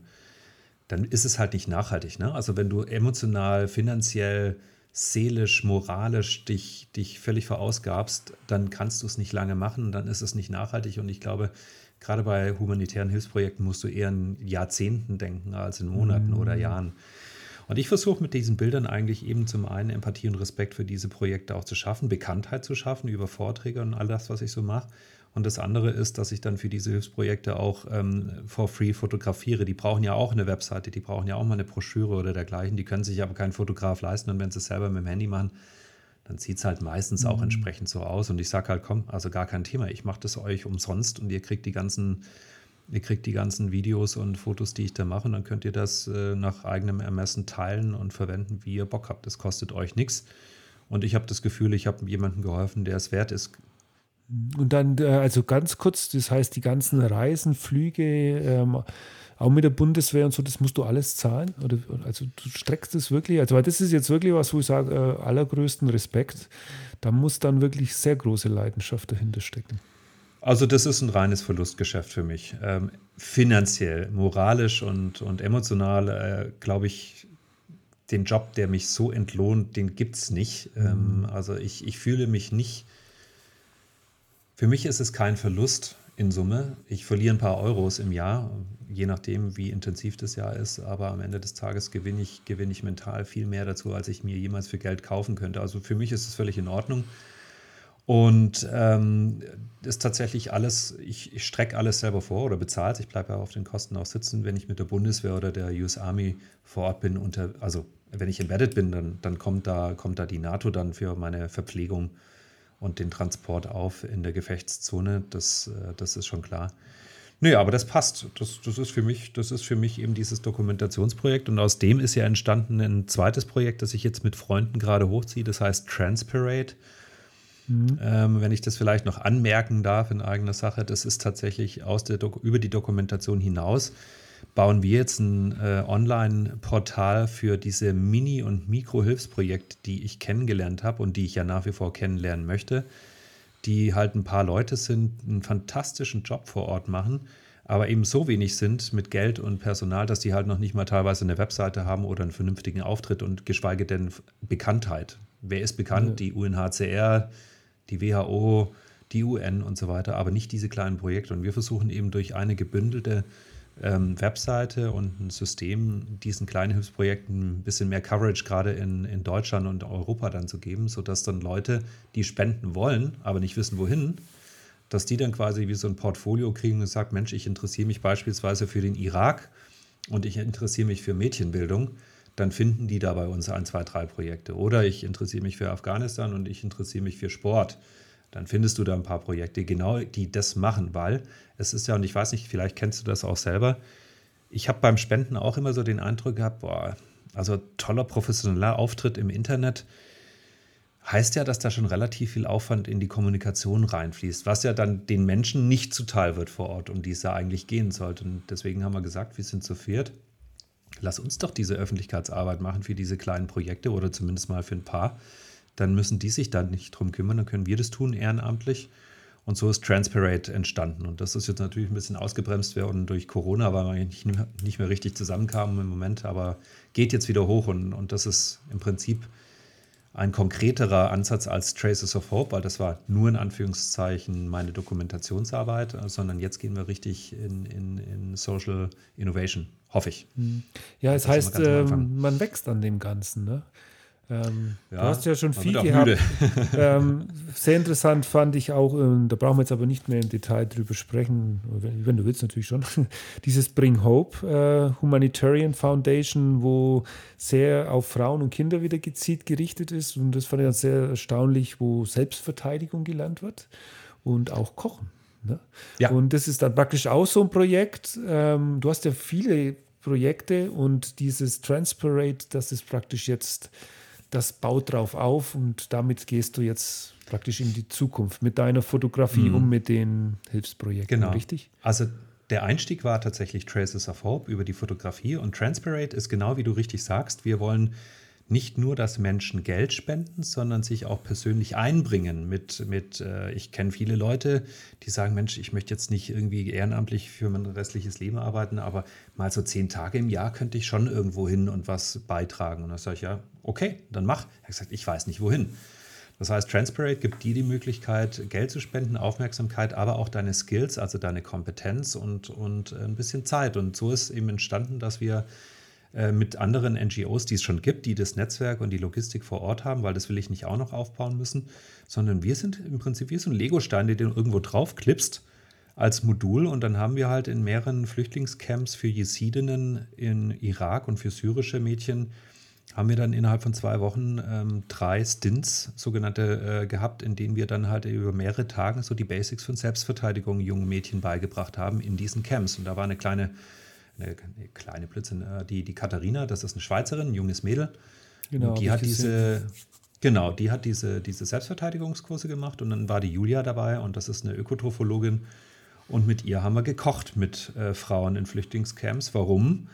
dann ist es halt nicht nachhaltig. Ne? Also wenn du emotional, finanziell, seelisch, moralisch dich, dich völlig verausgabst, dann kannst du es nicht lange machen, dann ist es nicht nachhaltig. Und ich glaube, gerade bei humanitären Hilfsprojekten musst du eher in Jahrzehnten denken als in Monaten mhm. oder Jahren. Und ich versuche mit diesen Bildern eigentlich eben zum einen Empathie und Respekt für diese Projekte auch zu schaffen, Bekanntheit zu schaffen über Vorträge und all das, was ich so mache. Und das andere ist, dass ich dann für diese Hilfsprojekte auch ähm, for free fotografiere. Die brauchen ja auch eine Webseite, die brauchen ja auch mal eine Broschüre oder dergleichen. Die können sich aber keinen Fotograf leisten. Und wenn sie es selber mit dem Handy machen, dann sieht es halt meistens mhm. auch entsprechend so aus. Und ich sage halt, komm, also gar kein Thema, ich mache das euch umsonst und ihr kriegt die ganzen, ihr kriegt die ganzen Videos und Fotos, die ich da mache, und dann könnt ihr das äh, nach eigenem Ermessen teilen und verwenden, wie ihr Bock habt. Das kostet euch nichts. Und ich habe das Gefühl, ich habe jemandem geholfen, der es wert ist. Und dann, äh, also ganz kurz, das heißt, die ganzen Reisen, Flüge, ähm, auch mit der Bundeswehr und so, das musst du alles zahlen? Oder, also du streckst das wirklich, also weil das ist jetzt wirklich was, wo ich sage, äh, allergrößten Respekt. Da muss dann wirklich sehr große Leidenschaft dahinter stecken. Also das ist ein reines Verlustgeschäft für mich. Ähm, finanziell, moralisch und, und emotional, äh, glaube ich, den Job, der mich so entlohnt, den gibt es nicht. Ähm, mhm. also ich, ich fühle mich nicht, für mich ist es kein Verlust in Summe. Ich verliere ein paar Euros im Jahr, je nachdem, wie intensiv das Jahr ist. Aber am Ende des Tages gewinne ich, gewinne ich mental viel mehr dazu, als ich mir jemals für Geld kaufen könnte. Also für mich ist es völlig in Ordnung. Und ähm, ist tatsächlich alles, ich, ich strecke alles selber vor oder bezahlt. Ich bleibe ja auf den Kosten auch sitzen, wenn ich mit der Bundeswehr oder der US Army vor Ort bin. Unter, also wenn ich embedded bin, dann, dann kommt, da, kommt da die NATO dann für meine Verpflegung und den Transport auf in der Gefechtszone. Das, äh, das ist schon klar. Naja, aber das passt. Das, das, ist für mich, das ist für mich eben dieses Dokumentationsprojekt. Und aus dem ist ja entstanden ein zweites Projekt, das ich jetzt mit Freunden gerade hochziehe. Das heißt Transpirate. Mhm. Ähm, wenn ich das vielleicht noch anmerken darf in eigener Sache, das ist tatsächlich aus der über die Dokumentation hinaus bauen wir jetzt ein äh, Online-Portal für diese Mini- und Mikro-Hilfsprojekte, die ich kennengelernt habe und die ich ja nach wie vor kennenlernen möchte, die halt ein paar Leute sind, einen fantastischen Job vor Ort machen, aber eben so wenig sind mit Geld und Personal, dass die halt noch nicht mal teilweise eine Webseite haben oder einen vernünftigen Auftritt und geschweige denn Bekanntheit. Wer ist bekannt? Ja. Die UNHCR, die WHO, die UN und so weiter, aber nicht diese kleinen Projekte. Und wir versuchen eben durch eine gebündelte ähm, Webseite und ein System diesen kleinen Hilfsprojekten ein bisschen mehr Coverage gerade in, in Deutschland und Europa dann zu geben, sodass dann Leute, die spenden wollen, aber nicht wissen, wohin, dass die dann quasi wie so ein Portfolio kriegen und sagen, Mensch, ich interessiere mich beispielsweise für den Irak und ich interessiere mich für Mädchenbildung, dann finden die da bei uns ein, zwei, drei Projekte. Oder ich interessiere mich für Afghanistan und ich interessiere mich für Sport dann findest du da ein paar Projekte, genau die das machen, weil es ist ja, und ich weiß nicht, vielleicht kennst du das auch selber, ich habe beim Spenden auch immer so den Eindruck gehabt, boah, also toller professioneller Auftritt im Internet heißt ja, dass da schon relativ viel Aufwand in die Kommunikation reinfließt, was ja dann den Menschen nicht zuteil wird vor Ort, um die es ja eigentlich gehen sollte. Und deswegen haben wir gesagt, wir sind zu viert. Lass uns doch diese Öffentlichkeitsarbeit machen für diese kleinen Projekte oder zumindest mal für ein paar dann müssen die sich da nicht drum kümmern, dann können wir das tun ehrenamtlich. Und so ist Transparate entstanden. Und das ist jetzt natürlich ein bisschen ausgebremst worden durch Corona, weil man nicht, nicht mehr richtig zusammenkamen im Moment, aber geht jetzt wieder hoch. Und, und das ist im Prinzip ein konkreterer Ansatz als Traces of Hope, weil das war nur in Anführungszeichen meine Dokumentationsarbeit, sondern jetzt gehen wir richtig in, in, in Social Innovation, hoffe ich. Hm. Ja, es das heißt, ähm, man wächst an dem Ganzen. Ne? Ähm, ja, du hast ja schon viel gehabt. ähm, sehr interessant fand ich auch, ähm, da brauchen wir jetzt aber nicht mehr im Detail drüber sprechen, wenn, wenn du willst natürlich schon, dieses Bring Hope äh, Humanitarian Foundation, wo sehr auf Frauen und Kinder wieder gezielt gerichtet ist. Und das fand ich dann sehr erstaunlich, wo Selbstverteidigung gelernt wird und auch Kochen. Ne? Ja. Und das ist dann praktisch auch so ein Projekt. Ähm, du hast ja viele Projekte und dieses Transparate, das ist praktisch jetzt das baut drauf auf und damit gehst du jetzt praktisch in die Zukunft mit deiner Fotografie mhm. und mit den Hilfsprojekten, genau. richtig? Also der Einstieg war tatsächlich Traces of Hope über die Fotografie und Transparate ist genau wie du richtig sagst. Wir wollen nicht nur, dass Menschen Geld spenden, sondern sich auch persönlich einbringen mit, mit äh, ich kenne viele Leute, die sagen, Mensch, ich möchte jetzt nicht irgendwie ehrenamtlich für mein restliches Leben arbeiten, aber mal so zehn Tage im Jahr könnte ich schon irgendwo hin und was beitragen. Und da sage ich, ja, okay, dann mach. Er hat gesagt, ich weiß nicht wohin. Das heißt, Transparate gibt dir die Möglichkeit, Geld zu spenden, Aufmerksamkeit, aber auch deine Skills, also deine Kompetenz und, und ein bisschen Zeit. Und so ist eben entstanden, dass wir äh, mit anderen NGOs, die es schon gibt, die das Netzwerk und die Logistik vor Ort haben, weil das will ich nicht auch noch aufbauen müssen, sondern wir sind im Prinzip wie so ein Lego-Stein, den du irgendwo drauf klippst als Modul und dann haben wir halt in mehreren Flüchtlingscamps für Jesidinnen in Irak und für syrische Mädchen haben wir dann innerhalb von zwei Wochen ähm, drei Stints, sogenannte, äh, gehabt, in denen wir dann halt über mehrere Tage so die Basics von Selbstverteidigung jungen Mädchen beigebracht haben in diesen Camps. Und da war eine kleine, eine, eine kleine Blödsinn, äh, die, die Katharina, das ist eine Schweizerin, ein junges Mädel. Genau, und die hat diese, genau, die hat diese, diese Selbstverteidigungskurse gemacht und dann war die Julia dabei und das ist eine Ökotrophologin. Und mit ihr haben wir gekocht mit äh, Frauen in Flüchtlingscamps. Warum?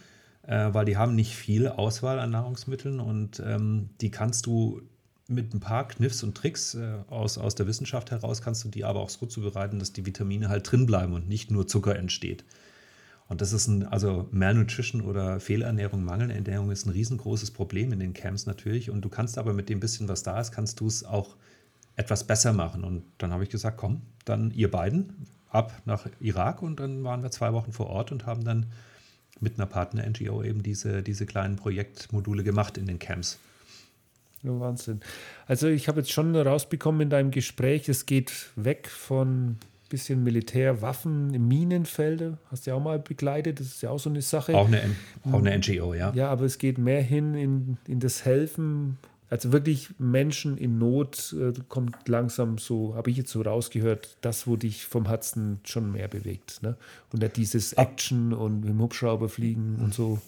äh, weil die haben nicht viel Auswahl an Nahrungsmitteln und ähm, die kannst du mit ein paar Kniffs und Tricks äh, aus, aus der Wissenschaft heraus, kannst du die aber auch so zubereiten, dass die Vitamine halt drin bleiben und nicht nur Zucker entsteht. Und das ist ein, also Malnutrition oder Fehlernährung, Mangelernährung ist ein riesengroßes Problem in den Camps natürlich. Und du kannst aber mit dem bisschen, was da ist, kannst du es auch etwas besser machen. Und dann habe ich gesagt, komm, dann ihr beiden ab nach Irak und dann waren wir zwei Wochen vor Ort und haben dann mit einer Partner-NGO eben diese, diese kleinen Projektmodule gemacht in den Camps. Ja, Wahnsinn. Also ich habe jetzt schon rausbekommen in deinem Gespräch, es geht weg von bisschen Militär, Waffen, Minenfelder, hast du ja auch mal begleitet, das ist ja auch so eine Sache. Auch eine, auch eine NGO, ja. Ja, aber es geht mehr hin in, in das Helfen also wirklich Menschen in Not äh, kommt langsam so, habe ich jetzt so rausgehört, das, wo dich vom Herzen schon mehr bewegt. Ne? Und nicht dieses Action und im Hubschrauber fliegen und so.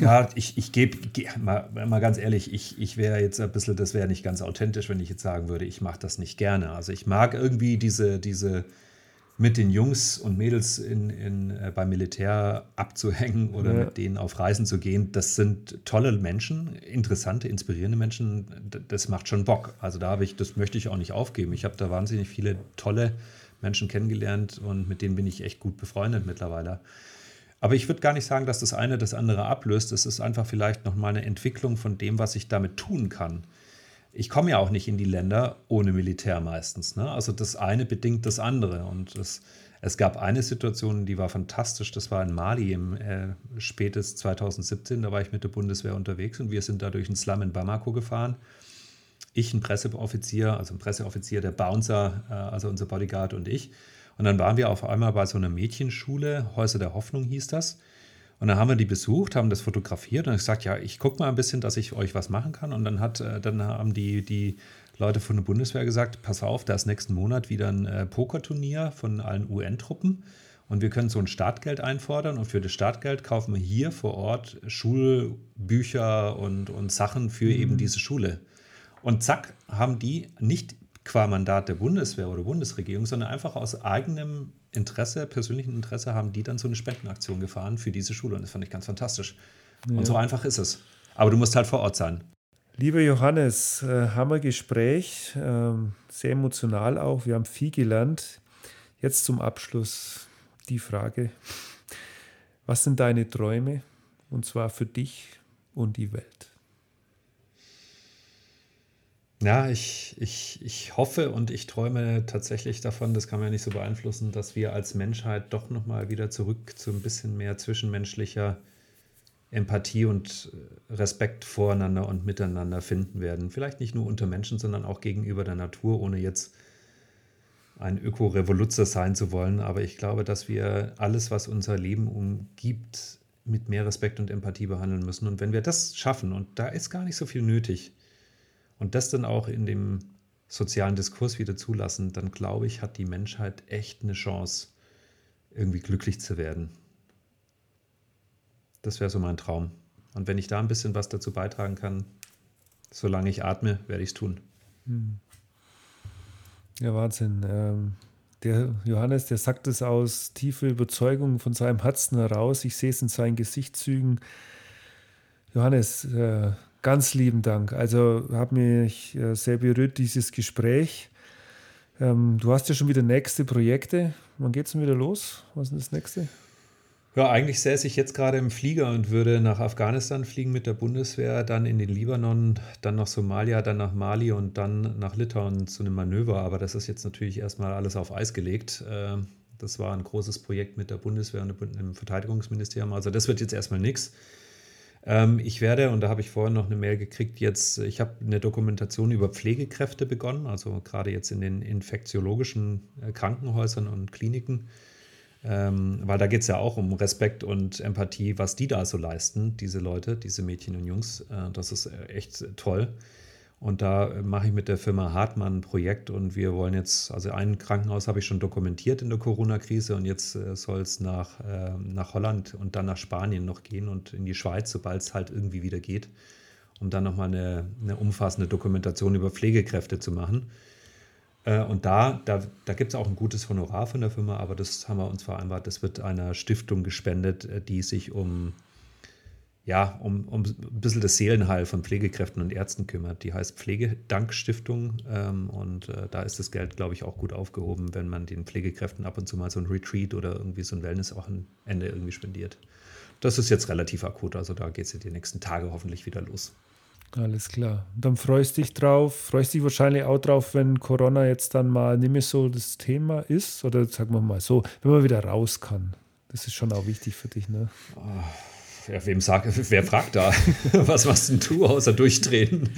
Ja, ich, ich gebe, mal, mal ganz ehrlich, ich, ich wäre jetzt ein bisschen, das wäre nicht ganz authentisch, wenn ich jetzt sagen würde, ich mache das nicht gerne. Also ich mag irgendwie diese, diese, mit den Jungs und Mädels in, in, äh, beim Militär abzuhängen oder ja. mit denen auf Reisen zu gehen, das sind tolle Menschen, interessante, inspirierende Menschen. Das macht schon Bock. Also da habe ich, das möchte ich auch nicht aufgeben. Ich habe da wahnsinnig viele tolle Menschen kennengelernt und mit denen bin ich echt gut befreundet mittlerweile. Aber ich würde gar nicht sagen, dass das eine das andere ablöst. Es ist einfach vielleicht nochmal eine Entwicklung von dem, was ich damit tun kann ich komme ja auch nicht in die Länder ohne Militär meistens. Ne? Also das eine bedingt das andere. Und es, es gab eine Situation, die war fantastisch. Das war in Mali im äh, spätes 2017. Da war ich mit der Bundeswehr unterwegs und wir sind da durch einen Slum in Bamako gefahren. Ich, ein Presseoffizier, also ein Presseoffizier, der Bouncer, äh, also unser Bodyguard und ich. Und dann waren wir auf einmal bei so einer Mädchenschule, Häuser der Hoffnung hieß das. Und dann haben wir die besucht, haben das fotografiert und ich gesagt, ja, ich gucke mal ein bisschen, dass ich euch was machen kann. Und dann hat, äh, dann haben die, die Leute von der Bundeswehr gesagt, pass auf, da ist nächsten Monat wieder ein äh, Pokerturnier von allen UN-Truppen. Und wir können so ein Startgeld einfordern und für das Startgeld kaufen wir hier vor Ort Schulbücher und, und Sachen für mhm. eben diese Schule. Und zack, haben die nicht qua Mandat der Bundeswehr oder Bundesregierung, sondern einfach aus eigenem Interesse, persönlichen Interesse, haben die dann so eine Spendenaktion gefahren für diese Schule. Und das fand ich ganz fantastisch. Ja. Und so einfach ist es. Aber du musst halt vor Ort sein. Lieber Johannes, äh, Hammergespräch, äh, sehr emotional auch. Wir haben viel gelernt. Jetzt zum Abschluss die Frage: Was sind deine Träume? Und zwar für dich und die Welt. Ja, ich, ich, ich hoffe und ich träume tatsächlich davon, das kann man ja nicht so beeinflussen, dass wir als Menschheit doch nochmal wieder zurück zu ein bisschen mehr zwischenmenschlicher Empathie und äh, Respekt voreinander und miteinander finden werden. Vielleicht nicht nur unter Menschen, sondern auch gegenüber der Natur, ohne jetzt ein Öko-Revoluzzer sein zu wollen. Aber ich glaube, dass wir alles, was unser Leben umgibt, mit mehr Respekt und Empathie behandeln müssen. Und wenn wir das schaffen, und da ist gar nicht so viel nötig, und das dann auch in dem sozialen Diskurs wieder zulassen, dann glaube ich, hat die Menschheit echt eine Chance, irgendwie glücklich zu werden. Das wäre so mein Traum. Und wenn ich da ein bisschen was dazu beitragen kann, solange ich atme, werde ich es tun. Hm. Ja, Wahnsinn. Ähm, der Johannes, der sagt es aus tiefer Überzeugung von seinem Herzen heraus. Ich sehe es in seinen Gesichtszügen. Johannes, äh, Ganz lieben Dank. Also hat mich äh, sehr berührt, dieses Gespräch. Ähm, du hast ja schon wieder nächste Projekte. Wann geht es denn wieder los? Was ist das nächste? Ja, eigentlich säße ich jetzt gerade im Flieger und würde nach Afghanistan fliegen mit der Bundeswehr, dann in den Libanon, dann nach Somalia, dann nach Mali und dann nach Litauen zu einem Manöver. Aber das ist jetzt natürlich erstmal alles auf Eis gelegt. Ähm, das war ein großes Projekt mit der Bundeswehr und dem Verteidigungsministerium. Also das wird jetzt erstmal nichts. Ähm, ich werde, und da habe ich vorhin noch eine Mail gekriegt, jetzt, ich habe eine Dokumentation über Pflegekräfte begonnen, also gerade jetzt in den infektiologischen äh, Krankenhäusern und Kliniken. Ähm, weil da geht es ja auch um Respekt und Empathie, was die da so leisten, diese Leute, diese Mädchen und Jungs. Äh, das ist echt toll. Und da mache ich mit der Firma Hartmann ein Projekt und wir wollen jetzt, also ein Krankenhaus habe ich schon dokumentiert in der Corona-Krise und jetzt äh, soll es nach, äh, nach Holland und dann nach Spanien noch gehen und in die Schweiz, sobald es halt irgendwie wieder geht, um dann nochmal eine, eine umfassende Dokumentation über Pflegekräfte zu machen. Äh, und da, da, da gibt es auch ein gutes Honorar von der Firma, aber das haben wir uns vereinbart, das wird einer Stiftung gespendet, äh, die sich um ja, um, um ein bisschen das Seelenheil von Pflegekräften und Ärzten kümmert. Die heißt Pflegedankstiftung ähm, und äh, da ist das Geld, glaube ich, auch gut aufgehoben, wenn man den Pflegekräften ab und zu mal so ein Retreat oder irgendwie so ein Wellness-Wochenende irgendwie spendiert. Das ist jetzt relativ akut, also da geht es ja die nächsten Tage hoffentlich wieder los. Alles klar. Dann freust dich drauf, freust dich wahrscheinlich auch drauf, wenn Corona jetzt dann mal nicht mehr so das Thema ist oder sagen wir mal so, wenn man wieder raus kann. Das ist schon auch wichtig für dich, ne? Oh ja, wem sag, wer fragt da? Was machst denn du außer durchdrehen?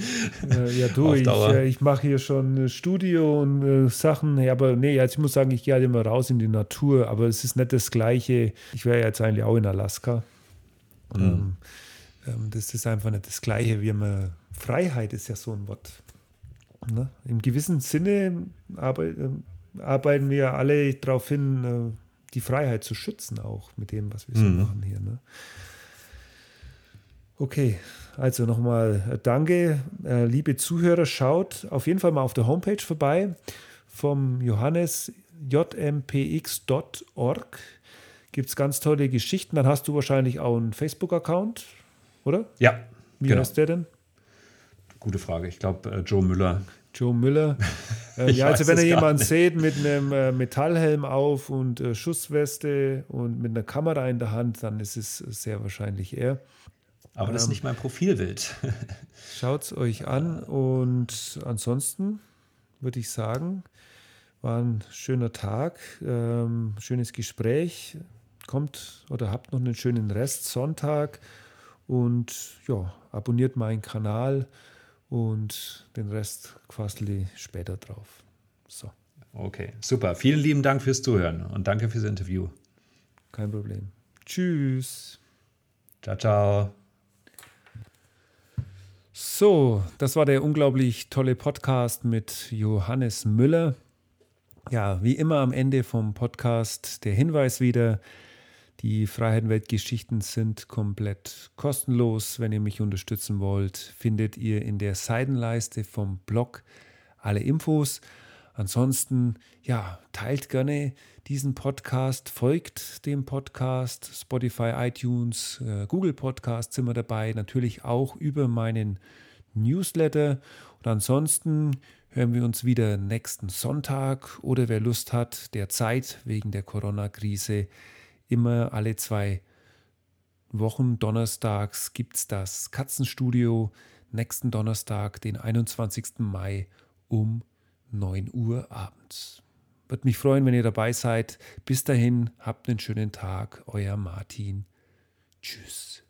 ja, du, ich, äh, ich mache hier schon äh, Studio und äh, Sachen. Ja, aber nee, also ich muss sagen, ich gehe halt immer raus in die Natur, aber es ist nicht das Gleiche. Ich wäre jetzt eigentlich auch in Alaska. Mhm. Ähm, ähm, das ist einfach nicht das Gleiche, wie man. Freiheit ist ja so ein Wort. Ne? Im gewissen Sinne arbeit, äh, arbeiten wir alle darauf hin, äh, die Freiheit zu schützen, auch mit dem, was wir so mhm. machen hier. Ne? Okay, also nochmal äh, danke, äh, liebe Zuhörer. Schaut auf jeden Fall mal auf der Homepage vorbei vom Johannes jmpx.org. Gibt es ganz tolle Geschichten. Dann hast du wahrscheinlich auch einen Facebook-Account, oder? Ja. Wie genau. heißt der denn? Gute Frage. Ich glaube, äh, Joe Müller. Joe Müller. Äh, ja, also wenn ihr jemanden seht mit einem äh, Metallhelm auf und äh, Schussweste und mit einer Kamera in der Hand, dann ist es sehr wahrscheinlich er. Aber das ist ähm, nicht mein Profilbild. Schaut es euch an und ansonsten würde ich sagen, war ein schöner Tag, ähm, schönes Gespräch. Kommt oder habt noch einen schönen Rest Sonntag und ja, abonniert meinen Kanal und den Rest quasi später drauf. So. Okay, super. Vielen lieben Dank fürs Zuhören und danke fürs Interview. Kein Problem. Tschüss. Ciao, ciao. So, das war der unglaublich tolle Podcast mit Johannes Müller. Ja, wie immer am Ende vom Podcast der Hinweis wieder. Die Freiheitenweltgeschichten sind komplett kostenlos. Wenn ihr mich unterstützen wollt, findet ihr in der Seitenleiste vom Blog alle Infos. Ansonsten, ja, teilt gerne diesen Podcast, folgt dem Podcast, Spotify, iTunes, äh, Google Podcasts sind wir dabei, natürlich auch über meinen Newsletter. Und ansonsten hören wir uns wieder nächsten Sonntag oder wer Lust hat, der Zeit wegen der Corona-Krise, immer alle zwei Wochen donnerstags gibt es das Katzenstudio. Nächsten Donnerstag, den 21. Mai um 9 Uhr abends. Würde mich freuen, wenn ihr dabei seid. Bis dahin, habt einen schönen Tag. Euer Martin. Tschüss.